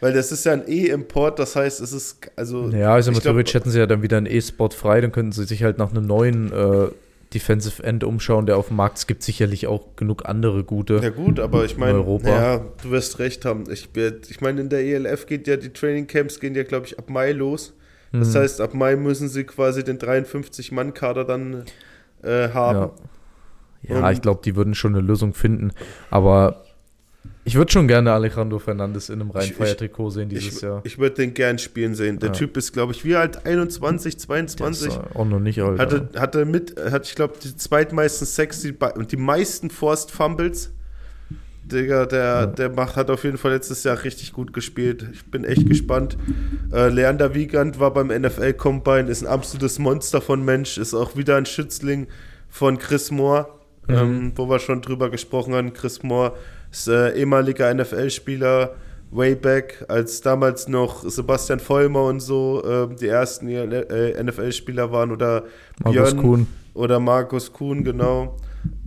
Weil das ist ja ein E-Import, das heißt, es ist, also Ja, also theoretisch hätten sie ja dann wieder einen E-Spot frei, dann könnten sie sich halt nach einem neuen äh, Defensive End umschauen, der auf dem Markt. Es gibt sicherlich auch genug andere gute. Ja gut, aber ich meine, ja, du wirst recht haben. Ich, ich meine, in der ELF geht ja, die Training Camps gehen ja, glaube ich, ab Mai los. Das Mhm. heißt, ab Mai müssen sie quasi den 53-Mann-Kader dann äh, haben. Ja, ja ich glaube, die würden schon eine Lösung finden. Aber ich würde schon gerne Alejandro Fernandes in einem Rheinfeier-Trikot sehen dieses Ich, Jahr. ich würde den gern spielen sehen. Der Ja. Typ ist, glaube ich, wie alt? 21, Der 22. ist, auch noch nicht alt. Hatte, hatte mit, hat, ich glaube, die zweitmeisten Sex die, und die meisten Forced Fumbles. Digga, der, Ja. der macht, hat auf jeden Fall letztes Jahr richtig gut gespielt. Ich bin echt gespannt. Äh, Leander Wiegand war beim NFL Combine, ist ein absolutes Monster von Mensch, ist auch wieder ein Schützling von Chris Moore, Mhm. ähm, wo wir schon drüber gesprochen haben. Chris Moore ist äh, ehemaliger NFL-Spieler, way back, als damals noch Sebastian Vollmer und so äh, die ersten äh, NFL-Spieler waren oder Markus Björn Kuhn. oder Markus Kuhn, genau.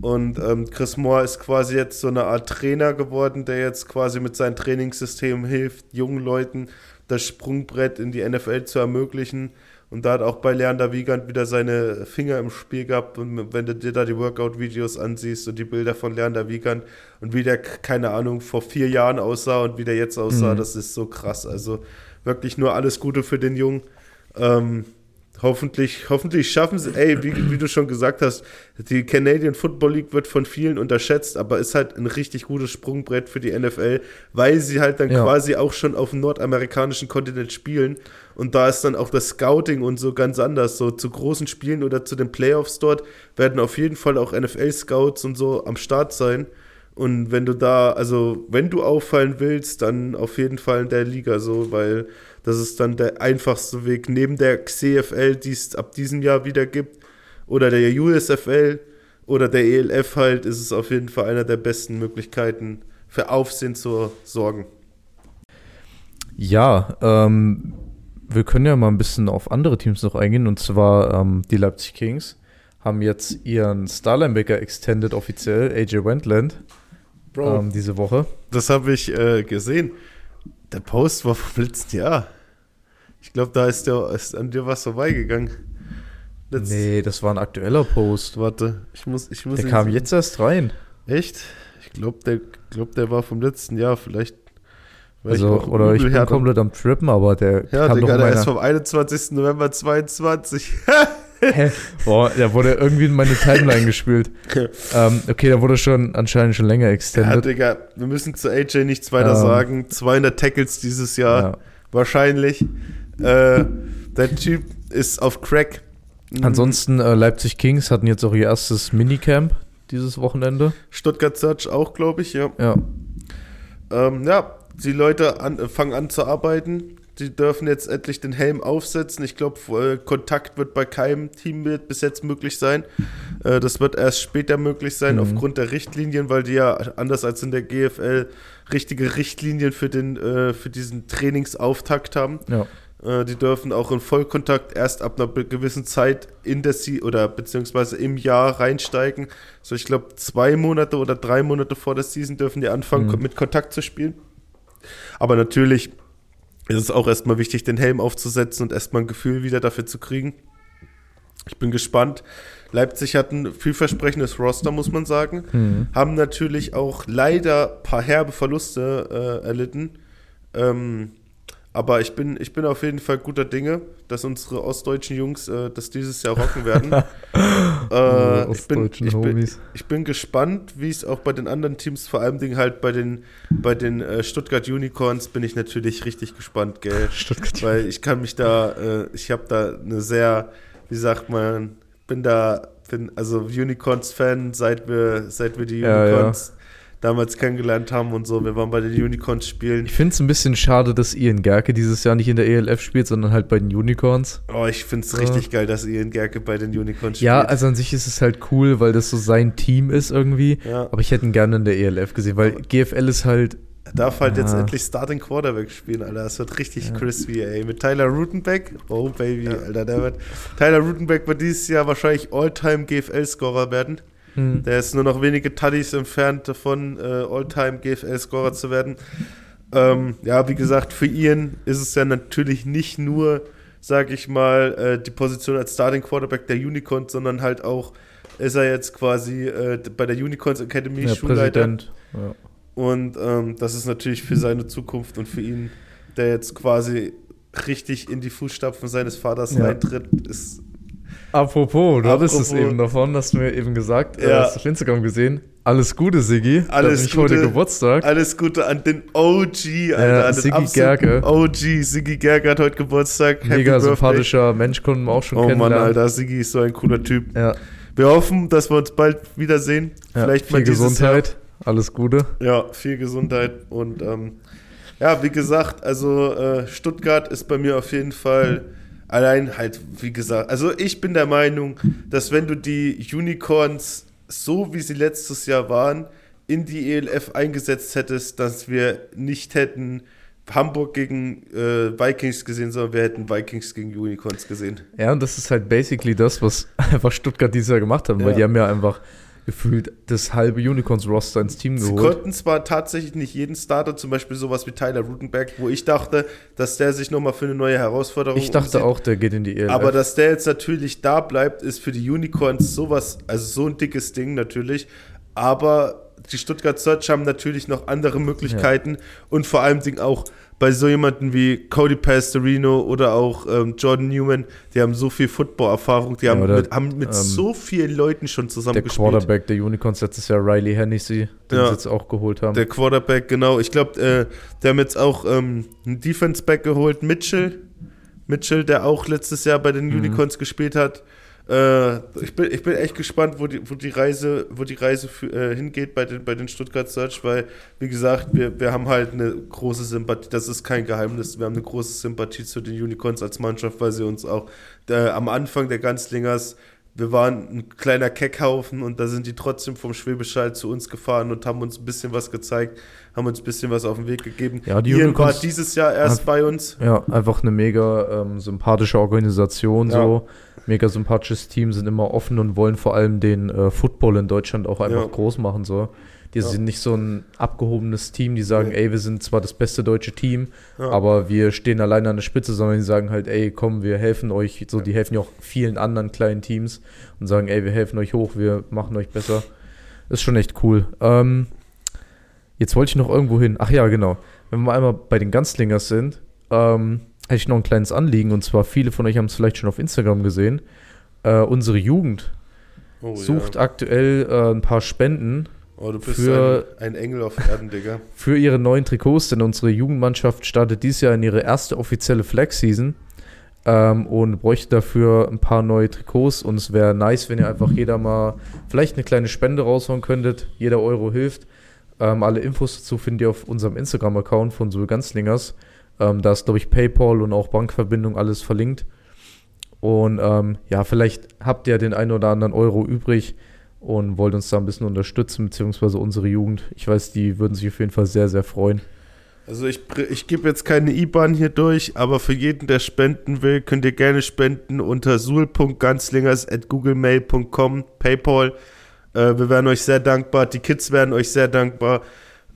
Und ähm, Chris Moore ist quasi jetzt so eine Art Trainer geworden, der jetzt quasi mit seinem Trainingssystem hilft, jungen Leuten das Sprungbrett in die NFL zu ermöglichen. Und da hat auch bei Leander Wiegand wieder seine Finger im Spiel gehabt. Und wenn du dir da die Workout-Videos ansiehst und die Bilder von Leander Wiegand und wie der, keine Ahnung, vor vier Jahren aussah und wie der jetzt aussah, Mhm. das ist so krass. Also wirklich nur alles Gute für den Jungen. Ähm, hoffentlich, hoffentlich schaffen sie, ey, wie, wie du schon gesagt hast, die Canadian Football League wird von vielen unterschätzt, aber ist halt ein richtig gutes Sprungbrett für die NFL, weil sie halt dann Ja. quasi auch schon auf dem nordamerikanischen Kontinent spielen. Und da ist dann auch das Scouting und so ganz anders. So zu großen Spielen oder zu den Playoffs dort werden auf jeden Fall auch NFL-Scouts und so am Start sein. Und wenn du da, also wenn du auffallen willst, dann auf jeden Fall in der Liga so, weil das ist dann der einfachste Weg neben der CFL, die es ab diesem Jahr wieder gibt, oder der USFL oder der ELF halt, ist es auf jeden Fall einer der besten Möglichkeiten für Aufsehen zu sorgen. Ja, ähm, wir können ja mal ein bisschen auf andere Teams noch eingehen. Und zwar ähm, die Leipzig Kings haben jetzt ihren Starlinebacker extended offiziell, AJ Wendland, ähm, diese Woche. Das habe ich äh, gesehen. Der Post war vom letzten Jahr. Ich glaube, da ist, der, ist an dir was vorbeigegangen. Letzt, Nee, das war ein aktueller Post. Warte, ich muss, ich muss. Der kam sehen. jetzt erst rein. Echt? Ich glaube, der, glaub, der war vom letzten Jahr. Vielleicht. Also, oder ich bin härter. komplett am Trippen, aber der Ja, kam Digga, doch der ist vom 21. November 22. Boah, der wurde irgendwie in meine Timeline gespielt. ähm, okay, der wurde schon anscheinend schon länger ja, extended. Digga, wir müssen zu AJ nichts weiter Ähm. sagen. 200 Tackles dieses Jahr. Ja. Wahrscheinlich. Äh, der Typ ist auf Crack. Mhm. Ansonsten, äh, Leipzig Kings hatten jetzt auch ihr erstes Minicamp dieses Wochenende. Stuttgart Search auch, glaube ich, ja. Ja, Ähm, ja, die Leute an, äh, fangen an zu arbeiten. Die dürfen jetzt endlich den Helm aufsetzen. Ich glaube, äh, Kontakt wird bei keinem Team bis jetzt möglich sein. Äh, das wird erst später möglich sein Mhm. aufgrund der Richtlinien, weil die ja anders als in der GFL richtige Richtlinien für den äh, für diesen Trainingsauftakt haben. ja. Die dürfen auch in Vollkontakt erst ab einer gewissen Zeit in der Se oder beziehungsweise im Jahr reinsteigen. So, ich glaube, zwei Monate oder drei Monate vor der Season dürfen die anfangen, Mhm. mit Kontakt zu spielen. Aber natürlich ist es auch erstmal wichtig, den Helm aufzusetzen und erstmal ein Gefühl wieder dafür zu kriegen. Ich bin gespannt. Leipzig hat ein vielversprechendes Roster, muss man sagen. Mhm. Haben natürlich auch leider ein paar herbe Verluste äh, erlitten. Ähm, aber ich bin, ich bin auf jeden Fall guter Dinge, dass unsere ostdeutschen Jungs äh, das dieses Jahr rocken werden. äh, ich, bin, ostdeutschen ich, bin, ich bin gespannt, wie es auch bei den anderen Teams, vor allem halt bei den, bei den äh, Stuttgart Unicorns, bin ich natürlich richtig gespannt, gell? Stuttgart. Weil ich kann mich da, äh, ich habe da eine sehr, wie sagt man, bin da, bin also Unicorns-Fan, seit wir, seit wir die Ja, Unicorns damals kennengelernt haben und so. Wir waren bei den Unicorns spielen. Ich finde es ein bisschen schade, dass Ian Gerke dieses Jahr nicht in der ELF spielt, sondern halt bei den Unicorns. Oh, ich finde es Ja. richtig geil, dass Ian Gerke bei den Unicorns spielt. Ja, also an sich ist es halt cool, weil das so sein Team ist irgendwie. Ja. Aber ich hätte ihn gerne in der ELF gesehen, weil GFL ist halt. Er darf halt jetzt Ja. endlich Starting Quarterback spielen, Alter. Das wird richtig crispy, ey. Mit Tyler Rutenbeck. Oh, Baby, Alter. Der wird, Tyler Rutenbeck wird dieses Jahr wahrscheinlich All-Time GFL-Scorer werden. Hm, Der ist nur noch wenige Tuddies entfernt davon, äh, All-Time GFL-Scorer zu werden. Ähm, ja, wie gesagt, für Ian ist es ja natürlich nicht nur, sag ich mal, äh, die Position als Starting Quarterback der Unicorns, sondern halt auch ist er jetzt quasi äh, bei der Unicorns Academy der Schulleiter. Ja. Und ähm, das ist natürlich für seine Zukunft und für ihn, der jetzt quasi richtig in die Fußstapfen seines Vaters Ja. reintritt, ist Apropos, du hattest es eben davon, hast du mir eben gesagt, äh, Ja. hast du auf Instagram gesehen. Alles Gute, Siggi. Alles ich heute Gute. Geburtstag. alles Gute an den OG, Alter. Ja, an Siggi Gerke. OG, Siggi Gerke hat heute Geburtstag. Happy Mega Birthday. sympathischer Mensch, konnten wir auch schon Oh Mann, kennenlernen. Alter, Siggi ist so ein cooler Typ. Ja, Wir hoffen, dass wir uns bald wiedersehen. ja. Vielleicht viel mal dieses Gesundheit. Alles Gute. Jahr. Ja, viel Gesundheit und ähm, ja, wie gesagt, also äh, Stuttgart ist bei mir auf jeden Fall allein halt, wie gesagt, also ich bin der Meinung, dass wenn du die Unicorns so wie sie letztes Jahr waren, in die ELF eingesetzt hättest, dass wir nicht hätten Hamburg gegen äh, Vikings gesehen, sondern wir hätten Vikings gegen Unicorns gesehen. Ja, und das ist halt basically das, was einfach Stuttgart dieses Jahr gemacht haben, weil Ja. die haben ja einfach gefühlt das halbe Unicorns-Roster ins Team Sie geholt. konnten zwar tatsächlich nicht jeden Starter, zum Beispiel sowas wie Tyler Rutenberg, wo ich dachte, dass der sich nochmal für eine neue Herausforderung Ich dachte umsieht. auch, der geht in die ELF. Aber dass der jetzt natürlich da bleibt, ist für die Unicorns sowas, also so ein dickes Ding natürlich. Aber die Stuttgart Search haben natürlich noch andere Möglichkeiten und vor allem Ding auch bei so jemanden wie Cody Pastorino oder auch ähm, Jordan Newman, die haben so viel Football-Erfahrung, die haben oder, mit, haben mit ähm, so vielen Leuten schon zusammen der gespielt. Quarterback der Unicorns letztes Jahr, Riley Hennessy, den Ja. sie jetzt auch geholt haben. Der Quarterback, genau. Ich glaube, äh, der haben jetzt auch ähm, einen Defense-Back geholt, Mitchell. Mitchell, der auch letztes Jahr bei den Mhm. Unicorns gespielt hat. Äh, ich, bin, ich bin echt gespannt, wo die, wo die Reise, wo die Reise für, äh, hingeht bei den, bei den Stuttgart Search, weil, wie gesagt, wir, wir haben halt eine große Sympathie, das ist kein Geheimnis, wir haben eine große Sympathie zu den Unicorns als Mannschaft, weil sie uns auch äh, am Anfang der Ganzlingers wir waren ein kleiner Keckhaufen und da sind die trotzdem vom Schwäbisch Hall zu uns gefahren und haben uns ein bisschen was gezeigt, haben uns ein bisschen was auf den Weg gegeben. Ja, die Ian war dieses Jahr erst bei uns. Ja, einfach eine mega ähm, sympathische Organisation, Ja. so. Mega sympathisches Team, sind immer offen und wollen vor allem den äh, Football in Deutschland auch einfach Ja. groß machen, so. Die Ja. sind nicht so ein abgehobenes Team, die sagen, Nee. ey, wir sind zwar das beste deutsche Team, Ja. aber wir stehen alleine an der Spitze, sondern die sagen halt, ey, komm, wir helfen euch, so, die helfen ja auch vielen anderen kleinen Teams und sagen, ey, wir helfen euch hoch, wir machen euch besser. Ist schon echt cool. Ähm, jetzt wollte ich noch irgendwo hin. Ach ja, genau. Wenn wir einmal bei den Ganzlingers sind, ähm, hätte ich noch ein kleines Anliegen und zwar viele von euch haben es vielleicht schon auf Instagram gesehen. Äh, unsere Jugend Oh, sucht ja. aktuell äh, ein paar Spenden Oh, du bist für- ein, ein Engel auf Erden, Digga. für ihre neuen Trikots, denn unsere Jugendmannschaft startet dieses Jahr in ihre erste offizielle Flag-Season ähm, und bräuchte dafür ein paar neue Trikots. Und es wäre nice, wenn ihr einfach jeder mal vielleicht eine kleine Spende raushauen könntet. Jeder Euro hilft. Ähm, alle Infos dazu findet ihr auf unserem Instagram-Account von Sul Ganzlingers. Ähm, da ist, glaube ich, PayPal und auch Bankverbindung alles verlinkt. Und ähm, ja, vielleicht habt ihr den einen oder anderen Euro übrig und wollt uns da ein bisschen unterstützen, beziehungsweise unsere Jugend. Ich weiß, die würden sich auf jeden Fall sehr, sehr freuen. Also ich, ich gebe jetzt keine IBAN hier durch, aber für jeden, der spenden will, könnt ihr gerne spenden unter sul.ganzlingers.googlemail.com, Paypal. Äh, wir wären euch sehr dankbar, die Kids werden euch sehr dankbar.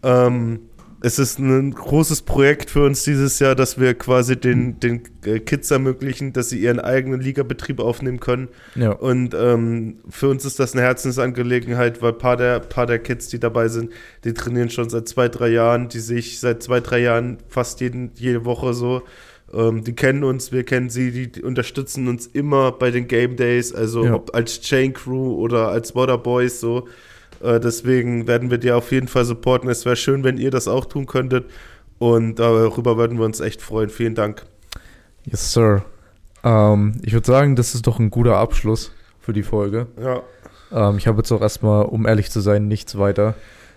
Ähm, es ist ein großes Projekt für uns dieses Jahr, dass wir quasi den, den äh, Kids ermöglichen, dass sie ihren eigenen Ligabetrieb aufnehmen können. Ja. Und ähm, für uns ist das eine Herzensangelegenheit, weil ein paar der, paar der Kids, die dabei sind, die trainieren schon seit zwei, drei Jahren, die sehe ich seit zwei, drei Jahren fast jeden, jede Woche so. Ähm, die kennen uns, wir kennen sie, die, die unterstützen uns immer bei den Game Days, also Ja. ob als Chain Crew oder als Water Boys so. Äh, deswegen werden wir dir auf jeden Fall supporten. Es wäre schön, wenn ihr das auch tun könntet. Und darüber würden wir uns echt freuen. Vielen Dank. Yes, Sir. Ähm, ich würde sagen, das ist doch ein guter Abschluss für die Folge. Ja. Ähm, ich habe jetzt auch erstmal, um ehrlich zu sein, nichts weiter.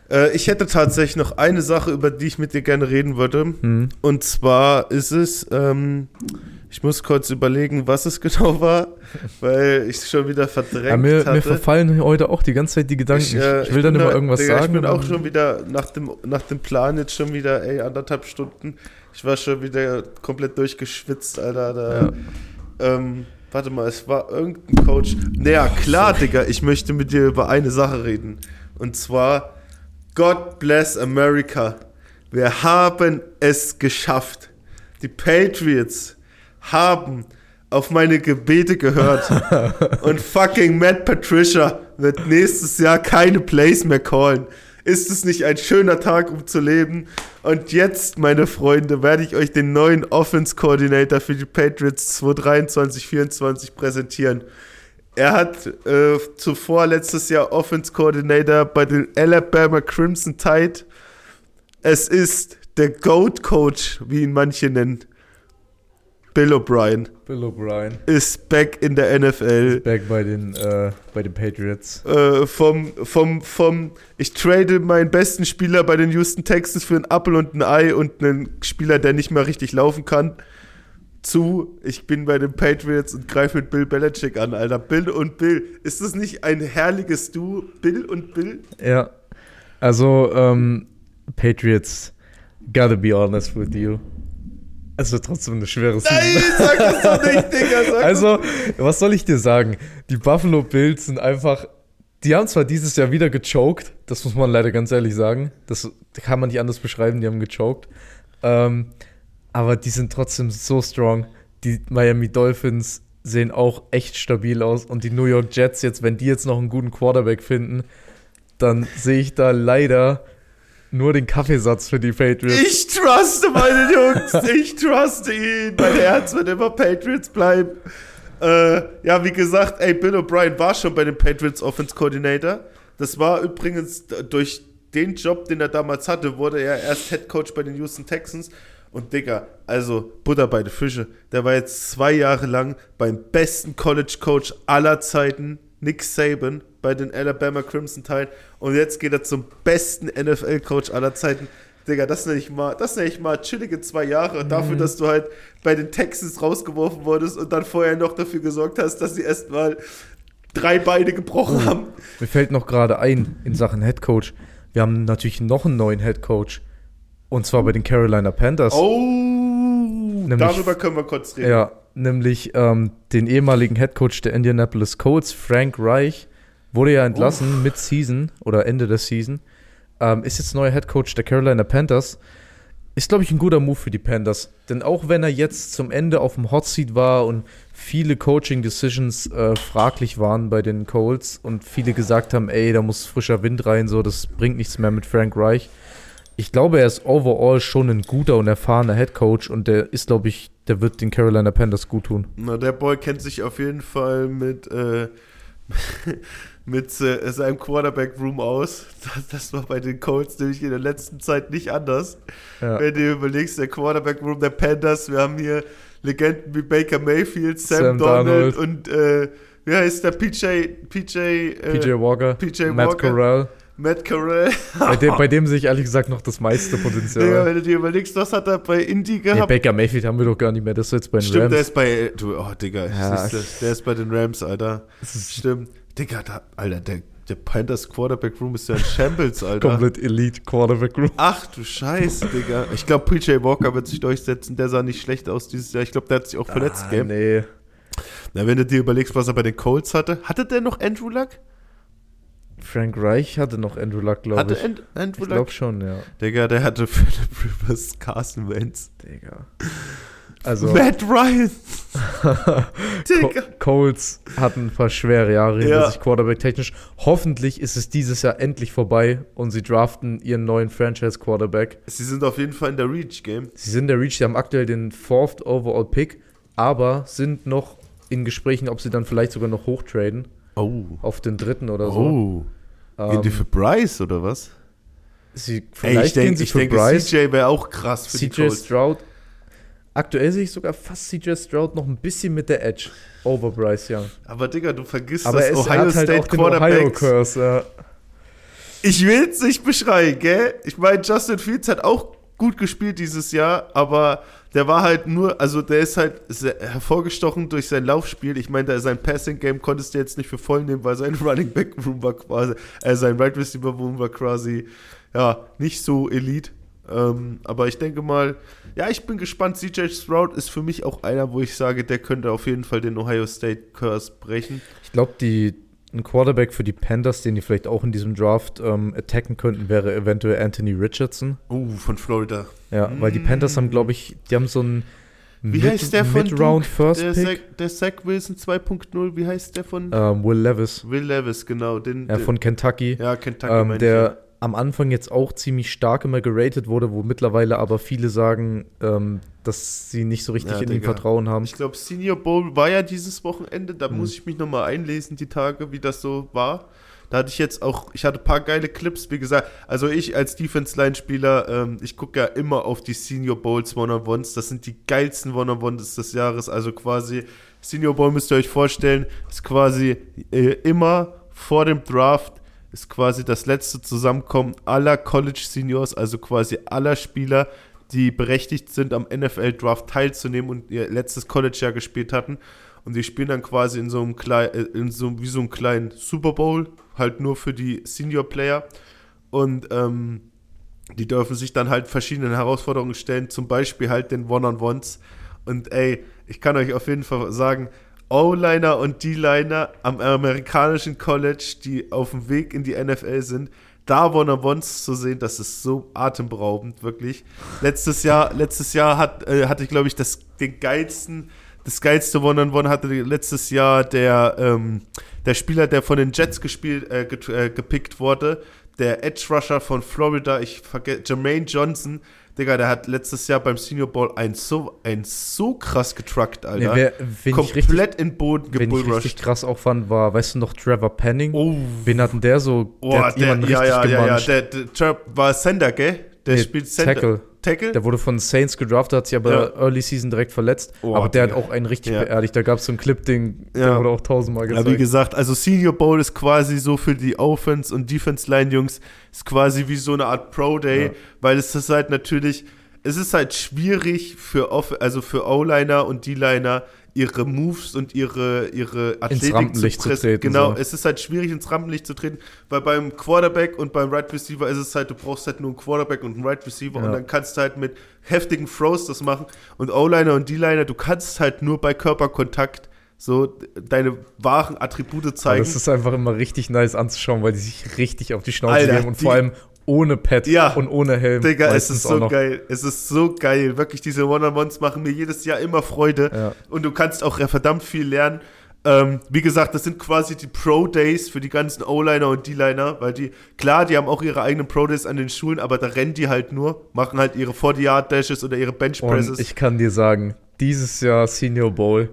Äh, ich hätte tatsächlich noch eine Sache, über die ich mit dir gerne reden würde. Hm. Und zwar ist es, ähm, ich muss kurz überlegen, was es genau war, weil ich es schon wieder verdrängt Ja, mir, hatte. mir verfallen heute auch die ganze Zeit die Gedanken. Ich, äh, ich will dann bin immer irgendwas Digga, sagen. Ich bin auch dann- schon wieder nach dem, nach dem Plan jetzt schon wieder, ey, anderthalb Stunden. Ich war schon wieder komplett durchgeschwitzt, Alter. Da, Ja. ähm, warte mal, es war irgendein Coach. Naja, klar, Digga, ich möchte mit dir über eine Sache reden. Und zwar, God bless America. Wir haben es geschafft. Die Patriots haben auf meine Gebete gehört. Und fucking Matt Patricia wird nächstes Jahr keine Plays mehr callen. Ist es nicht ein schöner Tag, um zu leben? Und jetzt, meine Freunde, werde ich euch den neuen Offense Coordinator für die Patriots 2023-24 präsentieren. Er hat äh, zuvor letztes Jahr Offense Coordinator bei den Alabama Crimson Tide. Es ist der Goat Coach, wie ihn manche nennen. Bill O'Brien Bill O'Brien. ist back in der NFL. Back bei den, äh, bei den Patriots. Äh, vom, vom, vom, ich trade meinen besten Spieler bei den Houston Texans für einen Apfel und ein Ei und einen Spieler, der nicht mehr richtig laufen kann, zu, ich bin bei den Patriots und greife mit Bill Belichick an, Alter. Bill und Bill. Ist das nicht ein herrliches Duo? Bill und Bill? Ja. Also, ähm, Patriots, gotta be honest with you. Es wird trotzdem eine schwere Season. Nein, sag das doch nicht, Digga. Sag Also, was soll ich dir sagen? Die Buffalo Bills sind einfach. Die haben zwar dieses Jahr wieder gechoked, das muss man leider ganz ehrlich sagen. Das kann man nicht anders beschreiben, die haben gechoked. Ähm, aber die sind trotzdem so strong. Die Miami Dolphins sehen auch echt stabil aus. Und die New York Jets, jetzt, wenn die jetzt noch einen guten Quarterback finden, dann sehe ich da leider nur den Kaffeesatz für die Patriots. Ich truste meine Jungs, ich truste ihn. Mein Herz wird immer Patriots bleiben. Äh, ja, wie gesagt, ey, Bill O'Brien war schon bei den Patriots Offense Coordinator. Das war übrigens durch den Job, den er damals hatte, wurde er erst Head Coach bei den Houston Texans. Und Digga, also Butter bei den Fische. Der war jetzt zwei Jahre lang beim besten College Coach aller Zeiten, Nick Saban, bei den Alabama Crimson Tide. Und jetzt geht er zum besten NFL Coach aller Zeiten. Digga, das nenne ich mal, das nenne ich mal chillige zwei Jahre dafür, Mhm. dass du halt bei den Texans rausgeworfen wurdest und dann vorher noch dafür gesorgt hast, dass sie erstmal drei Beine gebrochen haben. Mir fällt noch gerade ein in Sachen Head Coach. Wir haben natürlich noch einen neuen Head Coach. Und zwar bei den Carolina Panthers. Oh, darüber können wir kurz reden. Ja, nämlich ähm, den ehemaligen Head Coach der Indianapolis Colts, Frank Reich, wurde ja entlassen mit Season oder Ende der Season. Ähm, ist jetzt neuer Head Coach der Carolina Panthers. Ist, glaube ich, ein guter Move für die Panthers. Denn auch wenn er jetzt zum Ende auf dem Hot Seat war und viele Coaching Decisions äh, fraglich waren bei den Colts und viele gesagt haben, ey, da muss frischer Wind rein, so, das bringt nichts mehr mit Frank Reich. Ich glaube, er ist overall schon ein guter und erfahrener Head Coach und der ist, glaube ich, der wird den Carolina Panthers gut tun. Na, der Boy kennt sich auf jeden Fall mit, äh, mit äh, seinem Quarterback-Room aus. Das, das war bei den Colts nämlich in der letzten Zeit nicht anders. Ja. Wenn du überlegst, der Quarterback-Room der Panthers, wir haben hier Legenden wie Baker Mayfield, Sam, Sam Donald, Darnold. und äh, wie heißt der PJ, PJ, äh, PJ Walker, PJ Matt Walker. Corral. Matt Carell. Bei dem, bei dem sehe ich ehrlich gesagt noch das meiste Digga, Potenzial. wenn du dir überlegst, was hat er bei Indy gehabt? Baker Mayfield haben wir doch gar nicht mehr. Das ist jetzt bei den Stimmt, der Rams. ist bei. Du, oh, Digga, Ja, siehst du, der ist bei den Rams, Alter. Stimmt. Digga, da, Alter, der, Der Panthers Quarterback Room ist ja ein Shambles, Alter. Komplett Elite Quarterback Room. Ach du Scheiße, Digga. Ich glaube, PJ Walker wird sich durchsetzen. Der sah nicht schlecht aus dieses Jahr. Ich glaube, der hat sich auch verletzt, ah, gell? Nee. Na, wenn du dir überlegst, was er bei den Colts hatte. Hatte der noch Andrew Luck? Frank Reich hatte noch Andrew Luck, glaube Hatte ich. And Andrew ich Luck? glaube schon, ja. Digga, der hatte Philip Rivers, Carson Wentz. Digga. Also, Matt Ryan. Digga. Colts hatten ein paar schwere Jahre hinter Ja. sich, Quarterback-technisch. Hoffentlich ist es dieses Jahr endlich vorbei und sie draften ihren neuen Franchise-Quarterback. Sie sind auf jeden Fall in der Reach-Game. Sie sind der Reach, sie haben aktuell den fourth Overall Pick, aber sind noch in Gesprächen, ob sie dann vielleicht sogar noch hochtraden Oh. auf den dritten oder so. Oh. Gehen die Ähm, für Bryce oder was? sie, Ey, vielleicht ich denke, gehen sie ich für denke Bryce, CJ wäre auch krass für die CJ Colts. Stroud. Aktuell sehe ich sogar fast CJ Stroud noch ein bisschen mit der Edge over Bryce Young. Aber Digga, du vergisst Aber das Ohio halt State Quarterbacks. Curse. Ja. Ich will es nicht beschreien, gell? Ich meine, Justin Fields hat auch gut gespielt dieses Jahr, aber der war halt nur, also der ist halt hervorgestochen durch sein Laufspiel. Ich meine, sein Passing Game konntest du jetzt nicht für voll nehmen, weil sein Running Back Room war quasi, äh, sein Right Receiver Room war quasi, ja, nicht so elite. Ähm, aber ich denke mal, ja, ich bin gespannt. CJ Stroud ist für mich auch einer, wo ich sage, der könnte auf jeden Fall den Ohio State Curse brechen. Ich glaube, die ein Quarterback für die Panthers, den die vielleicht auch in diesem Draft ähm, attacken könnten, wäre eventuell Anthony Richardson. Oh, von Florida. Ja, weil die Panthers haben, glaube ich, die haben so einen Wie heißt der von Mid-Round? First der, Pick. Zach, der Zach Wilson 2.0, wie heißt der von? Ähm, Will Levis, Will Levis, genau. Den, ja, den- von Kentucky. ja, Kentucky. ähm, der am Anfang jetzt auch ziemlich stark immer geratet wurde, wo mittlerweile aber viele sagen, ähm, dass sie nicht so richtig Ja, in ihn Digga. Vertrauen ich. haben. Ich glaube, Senior Bowl war ja dieses Wochenende. Da Mhm. muss ich mich nochmal einlesen, die Tage, wie das so war. Da hatte ich jetzt auch, ich hatte ein paar geile Clips, wie gesagt. Also ich als Defense-Line-Spieler, ähm, ich gucke ja immer auf die Senior Bowls One-on-Ones. Das sind die geilsten One-on-Ones des Jahres. Also quasi, Senior Bowl müsst ihr euch vorstellen, ist quasi äh, immer vor dem Draft ist quasi das letzte Zusammenkommen aller College Seniors, also quasi aller Spieler, die berechtigt sind, am NFL-Draft teilzunehmen und ihr letztes College-Jahr gespielt hatten. Und die spielen dann quasi in so einem kleinen, in so, wie so einem kleinen Super Bowl, halt nur für die Senior-Player. Und ähm, die dürfen sich dann halt verschiedenen Herausforderungen stellen, zum Beispiel halt den One-on-Ones. Und ey, ich kann euch auf jeden Fall sagen, O-Liner und D-Liner am amerikanischen College, die auf dem Weg in die NFL sind, da One-on-Ones zu sehen, das ist so atemberaubend, wirklich. Letztes Jahr, letztes Jahr hat, äh, hatte ich, glaube ich, das, den geilsten, das geilste One-on-One hatte letztes Jahr der, ähm, der Spieler, der von den Jets gespielt, äh, get, äh, gepickt wurde, der Edge Rusher von Florida, ich vergesse, Jermaine Johnson, Digga, der hat letztes Jahr beim Senior Bowl ein so, ein so krass getruckt, Alter. Nee, wer, ich richtig, Komplett in den Boden wen ich richtig gebullrushed. krass auch fand, war, weißt du noch, Trevor Penning? Oh, Wen hatten der so? oh der, hat jemanden ja, ja, ja, ja, der, der Trap war Sender, gell? Der Nee, spielt Center. Tackle. Tackle? Der wurde von Saints gedraftet, hat sich aber Ja. Early Season direkt verletzt. Oh, aber der Digga. hat auch einen richtig Ja. beerdigt. Da gab es so einen Clip, den, Ja. der wurde auch tausendmal Ja, gezeigt. wie gesagt, also Senior Bowl ist quasi so für die Offense- und Defense-Line-Jungs, ist quasi wie so eine Art Pro-Day, Ja. weil es ist halt natürlich, es ist halt schwierig für, Off also für O-Liner und D-Liner ihre Moves und ihre, ihre Athletik Rampenlicht zu präs- treten, Genau, so. es ist halt schwierig ins Rampenlicht zu treten, weil beim Quarterback und beim Right Receiver ist es halt, du brauchst halt nur einen Quarterback und einen Right Receiver Ja. und dann kannst du halt mit heftigen Throws das machen und O-Liner und D-Liner, du kannst halt nur bei Körperkontakt so deine wahren Attribute aber zeigen. das ist einfach immer richtig nice anzuschauen, weil die sich richtig auf die Schnauze Alter, geben und die- vor allem ohne Pad Ja. und ohne Helm. Digga, es ist so geil. Es ist so geil. Wirklich, diese One-on-Ones machen mir jedes Jahr immer Freude. Ja. Und du kannst auch verdammt viel lernen. Ähm, wie gesagt, das sind quasi die Pro-Days für die ganzen O-Liner und D-Liner, weil die, klar, die haben auch ihre eigenen Pro-Days an den Schulen, aber da rennen die halt nur, machen halt ihre 40-Yard-Dashes oder ihre Und Bench-Presses. ich kann dir sagen, dieses Jahr Senior Bowl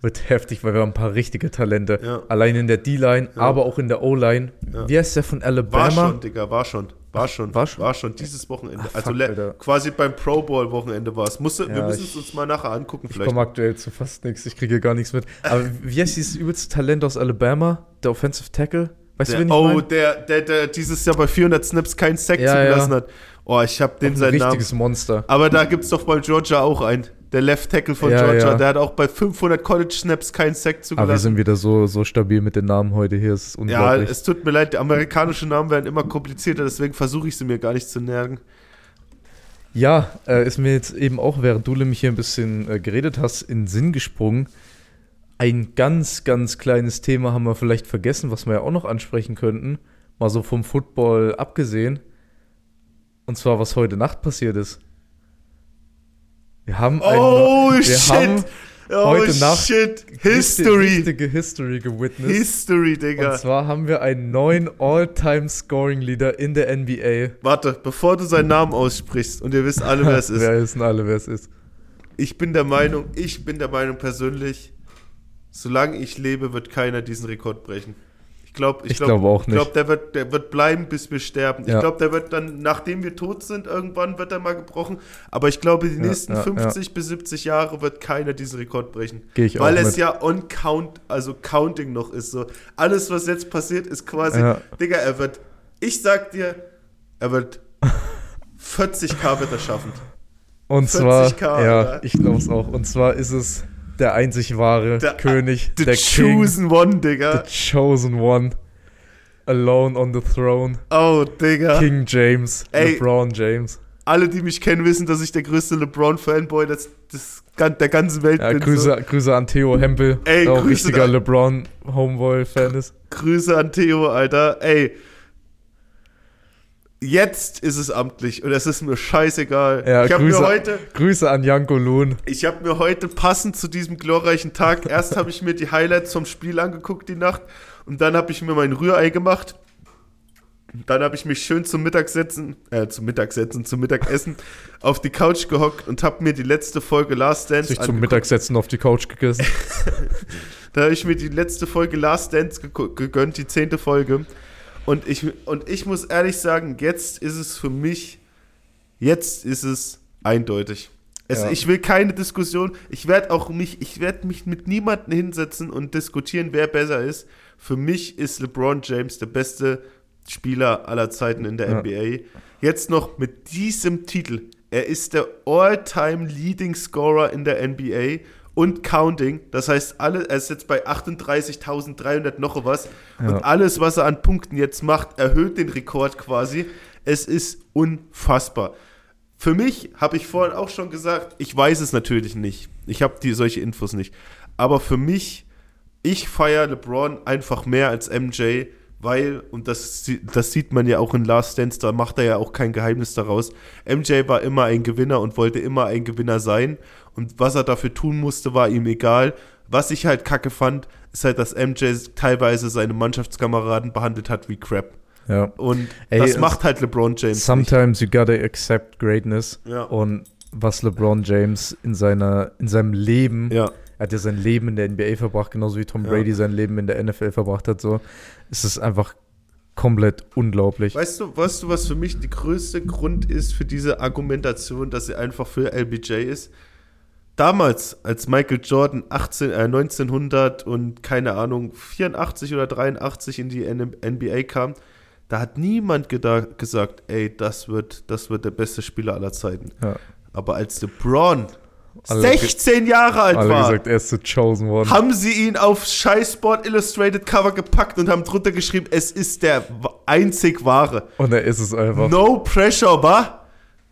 wird heftig, weil wir haben ein paar richtige Talente. Ja. Allein in der D-Line, Ja. aber auch in der O-Line. Ja. Wie heißt der von War Alabama? schon, Digga, war schon. War schon. war schon? War schon dieses Wochenende. Ach, also fuck, quasi beim Pro Bowl Wochenende war es. Musste, wir Ja, müssen ich- es uns mal nachher angucken Ich vielleicht. komme aktuell zu fast nichts. Ich kriege hier gar nichts mit. Aber wie heißt dieses übelste Talent aus Alabama? Der Offensive Tackle? Weißt Der, du, wen ich oh, meine? der, der, der dieses Jahr bei 400 Snaps keinen Sack Ja, zugelassen ja. hat. Oh, ich habe den Ein seinen Namen. richtiges Monster. Aber da gibt's doch bei Georgia auch einen. Der Left Tackle von Ja, Georgia. ja. Der hat auch bei 500 College Snaps keinen Sack Aber wir zugelassen. sind wieder so, so stabil mit den Namen heute hier. Es ist ja, unglaublich. es tut mir leid, die amerikanischen Namen werden immer komplizierter, deswegen versuche ich sie mir gar nicht zu merken. Ja, äh, ist mir jetzt eben auch, während du nämlich hier ein bisschen äh, geredet hast, in den Sinn gesprungen. Ein ganz, ganz kleines Thema haben wir vielleicht vergessen, was wir ja auch noch ansprechen könnten. Mal so vom Football abgesehen. Und zwar, was heute Nacht passiert ist. Wir haben ein- Oh, wir shit! haben oh, heute Nacht shit! History! richtige History gewitnessed. History, Digga. Und zwar haben wir einen neuen All-Time-Scoring-Leader in der NBA. Warte, bevor du seinen Namen aussprichst und ihr wisst alle, wer es ist. Wer wissen alle, wer es ist. Ich bin der Meinung, ich bin der Meinung persönlich, solange ich lebe, wird keiner diesen Rekord brechen. Ich glaube, ich Ich glaub, glaube auch Ich glaube, nicht. der wird, der wird bleiben, bis wir sterben. Ich Ja. glaube, der wird dann, nachdem wir tot sind, irgendwann wird er mal gebrochen. Aber ich glaube, die Ja, nächsten ja, 50 bis 70 Jahre wird keiner diesen Rekord brechen. Gehe ich Weil auch es mit. ja on count, also counting noch ist. So alles, was jetzt passiert, ist quasi, Ja. Digga, er wird, ich sag dir, er wird 40k wird er schaffen. Und zwar, 40K, ja, Alter. ich glaube es auch. Und zwar ist es der einzig wahre Der- König, The der King, chosen one, Digga. the chosen one, alone on the throne, Oh, Digga. King James, Ey. LeBron James. Alle, die mich kennen, wissen, dass ich der größte LeBron-Fanboy des, des, der ganzen Welt Ja, bin. Grüße, Grüße an Theo Hempel, Ey, der auch Grüße richtiger an- LeBron-Homeboy-Fan ist. So. Grüße an Theo, Alter. Ey. Jetzt ist es amtlich und es ist mir scheißegal. Ja, ich habe mir Grüße, heute, Grüße an Janko Loon. ich habe mir heute passend zu diesem glorreichen Tag, erst habe ich mir die Highlights vom Spiel angeguckt die Nacht und dann habe ich mir mein Rührei gemacht. Dann habe ich mich schön zum Mittagsetzen, äh, zum Mittagsetzen, zum Mittagessen auf die Couch gehockt und habe mir die letzte Folge Last Dance Sich zum angeguckt. Mittagssetzen auf die Couch gegessen. Da habe ich mir die letzte Folge Last Dance gegönnt, die zehnte Folge. Und ich, und ich muss ehrlich sagen, jetzt ist es für mich, jetzt ist es eindeutig. Es, Ja. Ich will keine Diskussion. Ich werde auch mich, ich werde mich mit niemandem hinsetzen und diskutieren, wer besser ist. Für mich ist LeBron James der beste Spieler aller Zeiten in der Ja. NBA. Jetzt noch mit diesem Titel. Er ist der All-Time Leading Scorer in der NBA und counting. Das heißt, alle, er ist jetzt bei 38.300 noch was. Ja. Und alles, was er an Punkten jetzt macht, erhöht den Rekord quasi. Es ist unfassbar. Für mich habe ich vorhin auch schon gesagt, ich weiß es natürlich nicht. Ich habe die solche Infos nicht. Aber für mich, ich feiere LeBron einfach mehr als MJ, weil, und das, das sieht man ja auch in Last Dance, da macht er ja auch kein Geheimnis daraus. MJ war immer ein Gewinner und wollte immer ein Gewinner sein. Und was er dafür tun musste, war ihm egal. Was ich halt kacke fand, ist halt, dass MJ teilweise seine Mannschaftskameraden behandelt hat wie Crap. Ja. Und Ey, das es- macht halt LeBron James. nicht. Sometimes you gotta accept greatness. Ja. Und was LeBron James in, seiner, in seinem Leben, Ja. er hat ja sein Leben in der NBA verbracht, genauso wie Tom Ja. Brady sein Leben in der NFL verbracht hat, so. Es ist einfach komplett unglaublich. Weißt du, weißt du, was für mich der größte Grund ist für diese Argumentation, dass sie einfach für LBJ ist? Damals, als Michael Jordan 18, äh, 1900 und keine Ahnung, 84 oder 83 in die NBA kam, da hat niemand gesagt, ey, das wird, das wird der beste Spieler aller Zeiten. Ja. Aber als LeBron Alle- 16 Jahre alt Alle war, gesagt, er ist the chosen one. haben sie ihn auf Scheiß Sport Illustrated Cover gepackt und haben drunter geschrieben, es ist der einzig wahre. Und er ist es einfach. No pressure, wa?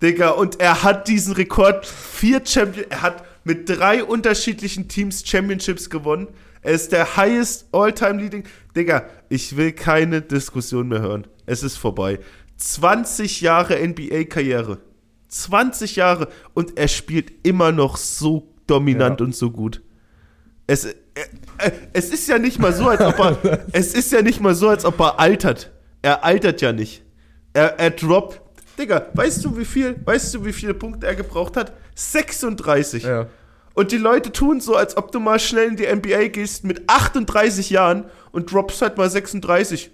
Digga, und er hat diesen Rekord, vier Champion, er hat mit drei unterschiedlichen Teams Championships gewonnen. Er ist der highest all-time leading. Digga, ich will keine Diskussion mehr hören. Es ist vorbei. 20 Jahre NBA-Karriere. 20 Jahre und er spielt immer noch so dominant Ja. und so gut. Es, äh, äh, es ist ja nicht mal so, als ob er, es ist ja nicht mal so, als ob er altert. Er altert ja nicht. Er, er droppt. Digga, weißt du, wie viel, weißt du, wie viele Punkte er gebraucht hat? 36. Ja. Und die Leute tun so, als ob du mal schnell in die NBA gehst mit 38 Jahren und droppst halt mal 36.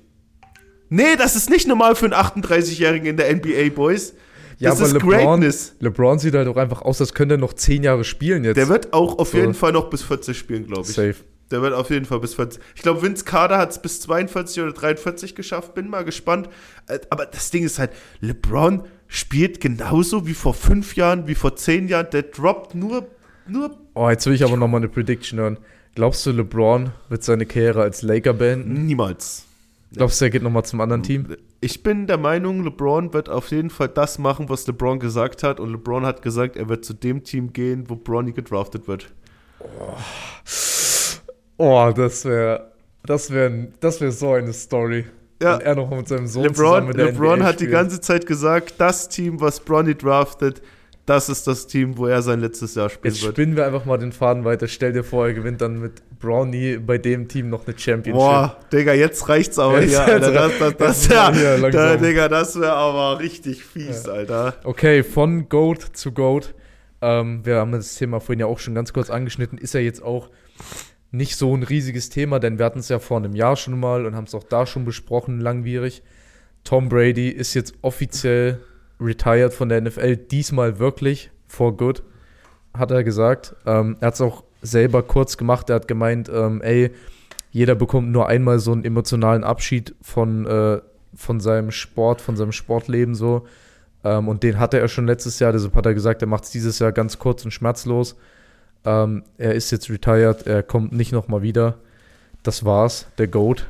Nee, das ist nicht normal für einen 38-Jährigen in der NBA, Boys. Ja, das aber ist LeBron, Greatness. LeBron sieht halt auch einfach aus, als könnte er noch zehn Jahre spielen jetzt. Der wird auch auf So. jeden Fall noch bis 40 spielen, glaube ich. safe. Der wird auf jeden Fall bis 40. Ich glaube, Vince Carter hat es bis 42 oder 43 geschafft. Bin mal gespannt. Äh, Aber das Ding ist halt, LeBron spielt genauso wie vor fünf Jahren, wie vor zehn Jahren. Der droppt nur nur Oh, jetzt will ich aber nochmal eine Prediction hören. Glaubst du, LeBron wird seine Karriere als Laker beenden? niemals. Glaubst du, er geht nochmal zum anderen Team? Ich bin der Meinung, LeBron wird auf jeden Fall das machen, was LeBron gesagt hat. Und LeBron hat gesagt, er wird zu dem Team gehen, wo Bronny gedraftet wird. Oh, das wäre das wäre das wär so eine Story. Ja. Wenn er noch mit seinem Sohn LeBron, zusammen mit der LeBron hat die ganze Zeit gesagt, das Team, was Bronny draftet, das ist das Team, wo er sein letztes Jahr spielen Jetzt wird. spinnen wir einfach mal den Faden weiter. Stell dir vor, er gewinnt dann mit Brownie bei dem Team noch eine Championship. Boah, Digga, jetzt reicht's aber Jetzt- hier, Alter. Das, das, das, ja, da. Digga, das wäre aber richtig fies, Alter. Okay, von Goat zu Goat. Ähm, wir haben das Thema vorhin ja auch schon ganz kurz angeschnitten. Ist ja jetzt auch nicht so ein riesiges Thema, denn wir hatten es ja vor einem Jahr schon mal und haben es auch da schon besprochen, langwierig. Tom Brady ist jetzt offiziell retired von der NFL, diesmal wirklich for good, hat er gesagt. Ähm, er hat es auch selber kurz gemacht. Er hat gemeint, ähm, ey, jeder bekommt nur einmal so einen emotionalen Abschied von, äh, von seinem Sport, von seinem Sportleben so. Ähm, und den hatte er schon letztes Jahr, deshalb hat er gesagt, er macht es dieses Jahr ganz kurz und schmerzlos. Ähm, er ist jetzt retired, er kommt nicht nochmal wieder. Das war's, der GOAT.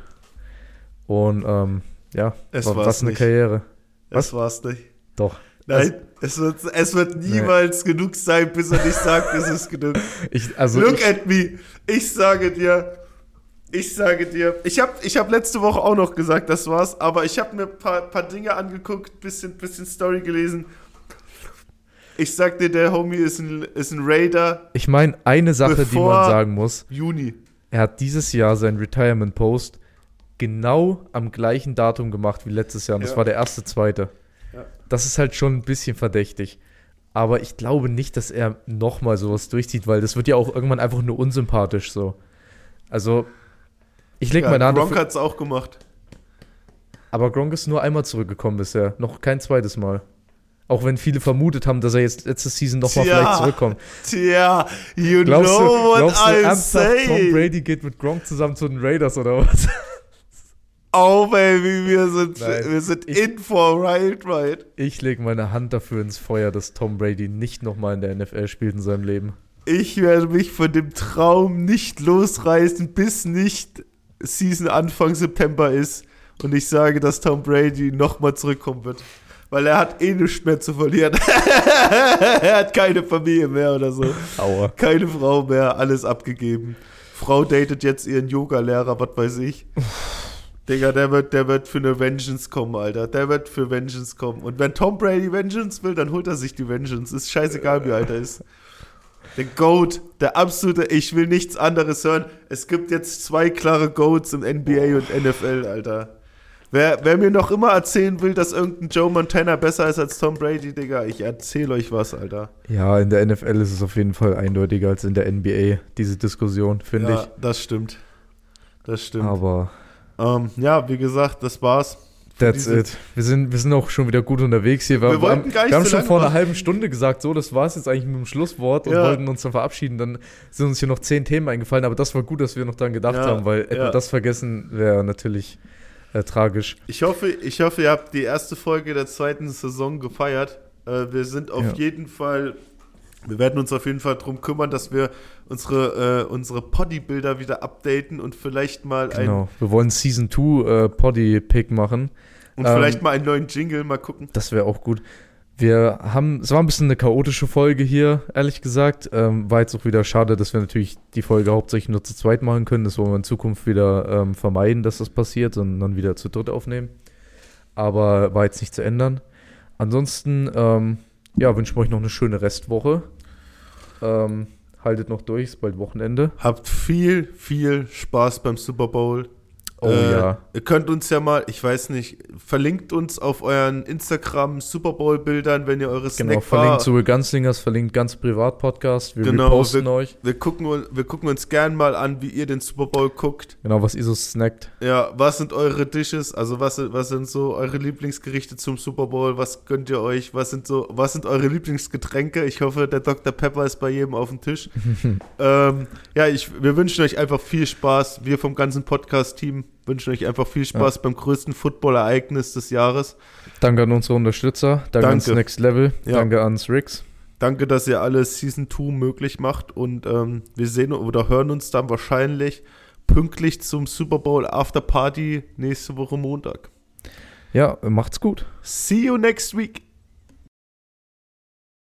Und ähm, ja, Es wa- war's was eine nicht. Karriere. Das war's nicht. Doch. Nein, es, wird, es wird niemals genug sein, bis er nicht sagt, es ist genug. Ich, also Look ich, at me. Ich sage dir, ich sage dir, ich habe ich hab letzte Woche auch noch gesagt, das war's, aber ich habe mir ein paar, paar Dinge angeguckt, bisschen, bisschen Story gelesen. Ich sag dir, der Homie ist ein, ist ein Raider. ich meine, eine Sache, die man sagen muss, Juni. er hat dieses Jahr seinen Retirement Post genau am gleichen Datum gemacht wie letztes Jahr. Und das Ja. war der erste, zweite. Ja. Das ist halt schon ein bisschen verdächtig. Aber ich glaube nicht, dass er nochmal sowas durchzieht, weil das wird ja auch irgendwann einfach nur unsympathisch so. Also, ich leg Ja, meine Hand Gronk dafür, hat's auch gemacht. aber Gronk ist nur einmal zurückgekommen bisher. Noch kein zweites Mal. Auch wenn viele vermutet haben, dass er jetzt letzte Season nochmal Tja. vielleicht zurückkommt. Tja, you Glaubst du, know what glaubst du I'm ernsthaft, Tom saying. Brady geht mit Gronk zusammen zu den Raiders oder was? Oh, baby, wir sind, Nein. wir sind Ich- in for right, right. Ich lege meine Hand dafür ins Feuer, dass Tom Brady nicht nochmal in der NFL spielt in seinem Leben. Ich werde mich von dem Traum nicht losreißen, bis nicht Season Anfang September ist und ich sage, dass Tom Brady nochmal zurückkommen wird. Weil er hat eh nichts mehr zu verlieren. er hat keine Familie mehr oder so. Aua. Keine Frau mehr, alles abgegeben. Frau datet jetzt ihren Yoga-Lehrer, was weiß ich. Digga, der wird, der wird für eine Vengeance kommen, Alter. Der wird für Vengeance kommen. Und wenn Tom Brady Vengeance will, dann holt er sich die Vengeance. Ist scheißegal, wie alt er ist. Der Goat, der absolute, ich will nichts anderes hören. Es gibt jetzt zwei klare Goats im NBA und NFL, Alter. Wer, wer mir noch immer erzählen will, dass irgendein Joe Montana besser ist als Tom Brady, Digga, ich erzähle euch was, Alter. Ja, in der NFL ist es auf jeden Fall eindeutiger als in der NBA, diese Diskussion, finde ja, das stimmt. Das ich. stimmt. Aber Ähm, ja, wie gesagt, das war's. That's it. Wir sind, wir sind auch schon wieder gut unterwegs hier. Wir wollten haben, gar nicht wir haben so schon vor einer halben Stunde gesagt, so, das war es jetzt eigentlich mit dem Schlusswort und Ja. wollten uns dann verabschieden. Dann sind uns hier noch zehn Themen eingefallen, aber das war gut, dass wir noch dran gedacht Ja, haben, weil ja. wir das vergessen, wäre natürlich äh, tragisch. Ich hoffe, ich hoffe, ihr habt die erste Folge der zweiten Saison gefeiert. Äh, wir sind auf Ja. jeden Fall, wir werden uns auf jeden Fall darum kümmern, dass wir unsere, äh, unsere Poddy-Bilder wieder updaten und vielleicht mal ein, Genau. Wir wollen Season 2 äh, Poddy-Pick machen. und Ähm, vielleicht mal einen neuen Jingle mal gucken. Das wäre auch gut. Wir haben, es war ein bisschen eine chaotische Folge hier, ehrlich gesagt. Ähm, war jetzt auch wieder schade, dass wir natürlich die Folge hauptsächlich nur zu zweit machen können. Das wollen wir in Zukunft wieder ähm, vermeiden, dass das passiert und dann wieder zu dritt aufnehmen. Aber war jetzt nicht zu ändern. Ansonsten, ähm, ja, wünschen wir euch noch eine schöne Restwoche. Ähm, haltet noch durch, ist bald Wochenende. Habt viel, viel Spaß beim Super Bowl. Oh Äh, ja. Ihr könnt uns ja mal, ich weiß nicht, verlinkt uns auf euren Instagram Super Bowl Bildern, wenn ihr eure Genau, Snackbar verlinkt zu Ganzlingers, verlinkt ganz privat Podcast. Wir Genau, reposten euch. Wir gucken, wir gucken uns gern mal an, wie ihr den Super Bowl guckt. Genau, was ihr so snackt. Ja, was sind eure Dishes? Also was, sind- was sind so eure Lieblingsgerichte zum Super Bowl? Was gönnt ihr euch? Was sind so, was sind eure Lieblingsgetränke? Ich hoffe, der Dr. Pepper ist bei jedem auf dem Tisch. ähm, ja, ich, wir wünschen euch einfach viel Spaß. Wir vom ganzen Podcast-Team wünschen euch einfach viel Spaß beim größten Football-Ereignis des Jahres. Danke an unsere Unterstützer, danke, ans Danke. Next Level, Ja. danke ans Rix. Danke, dass ihr alle Season 2 möglich macht und ähm, wir sehen oder hören uns dann wahrscheinlich pünktlich zum Super Bowl After Party nächste Woche Montag. Ja, macht's gut. See you next week.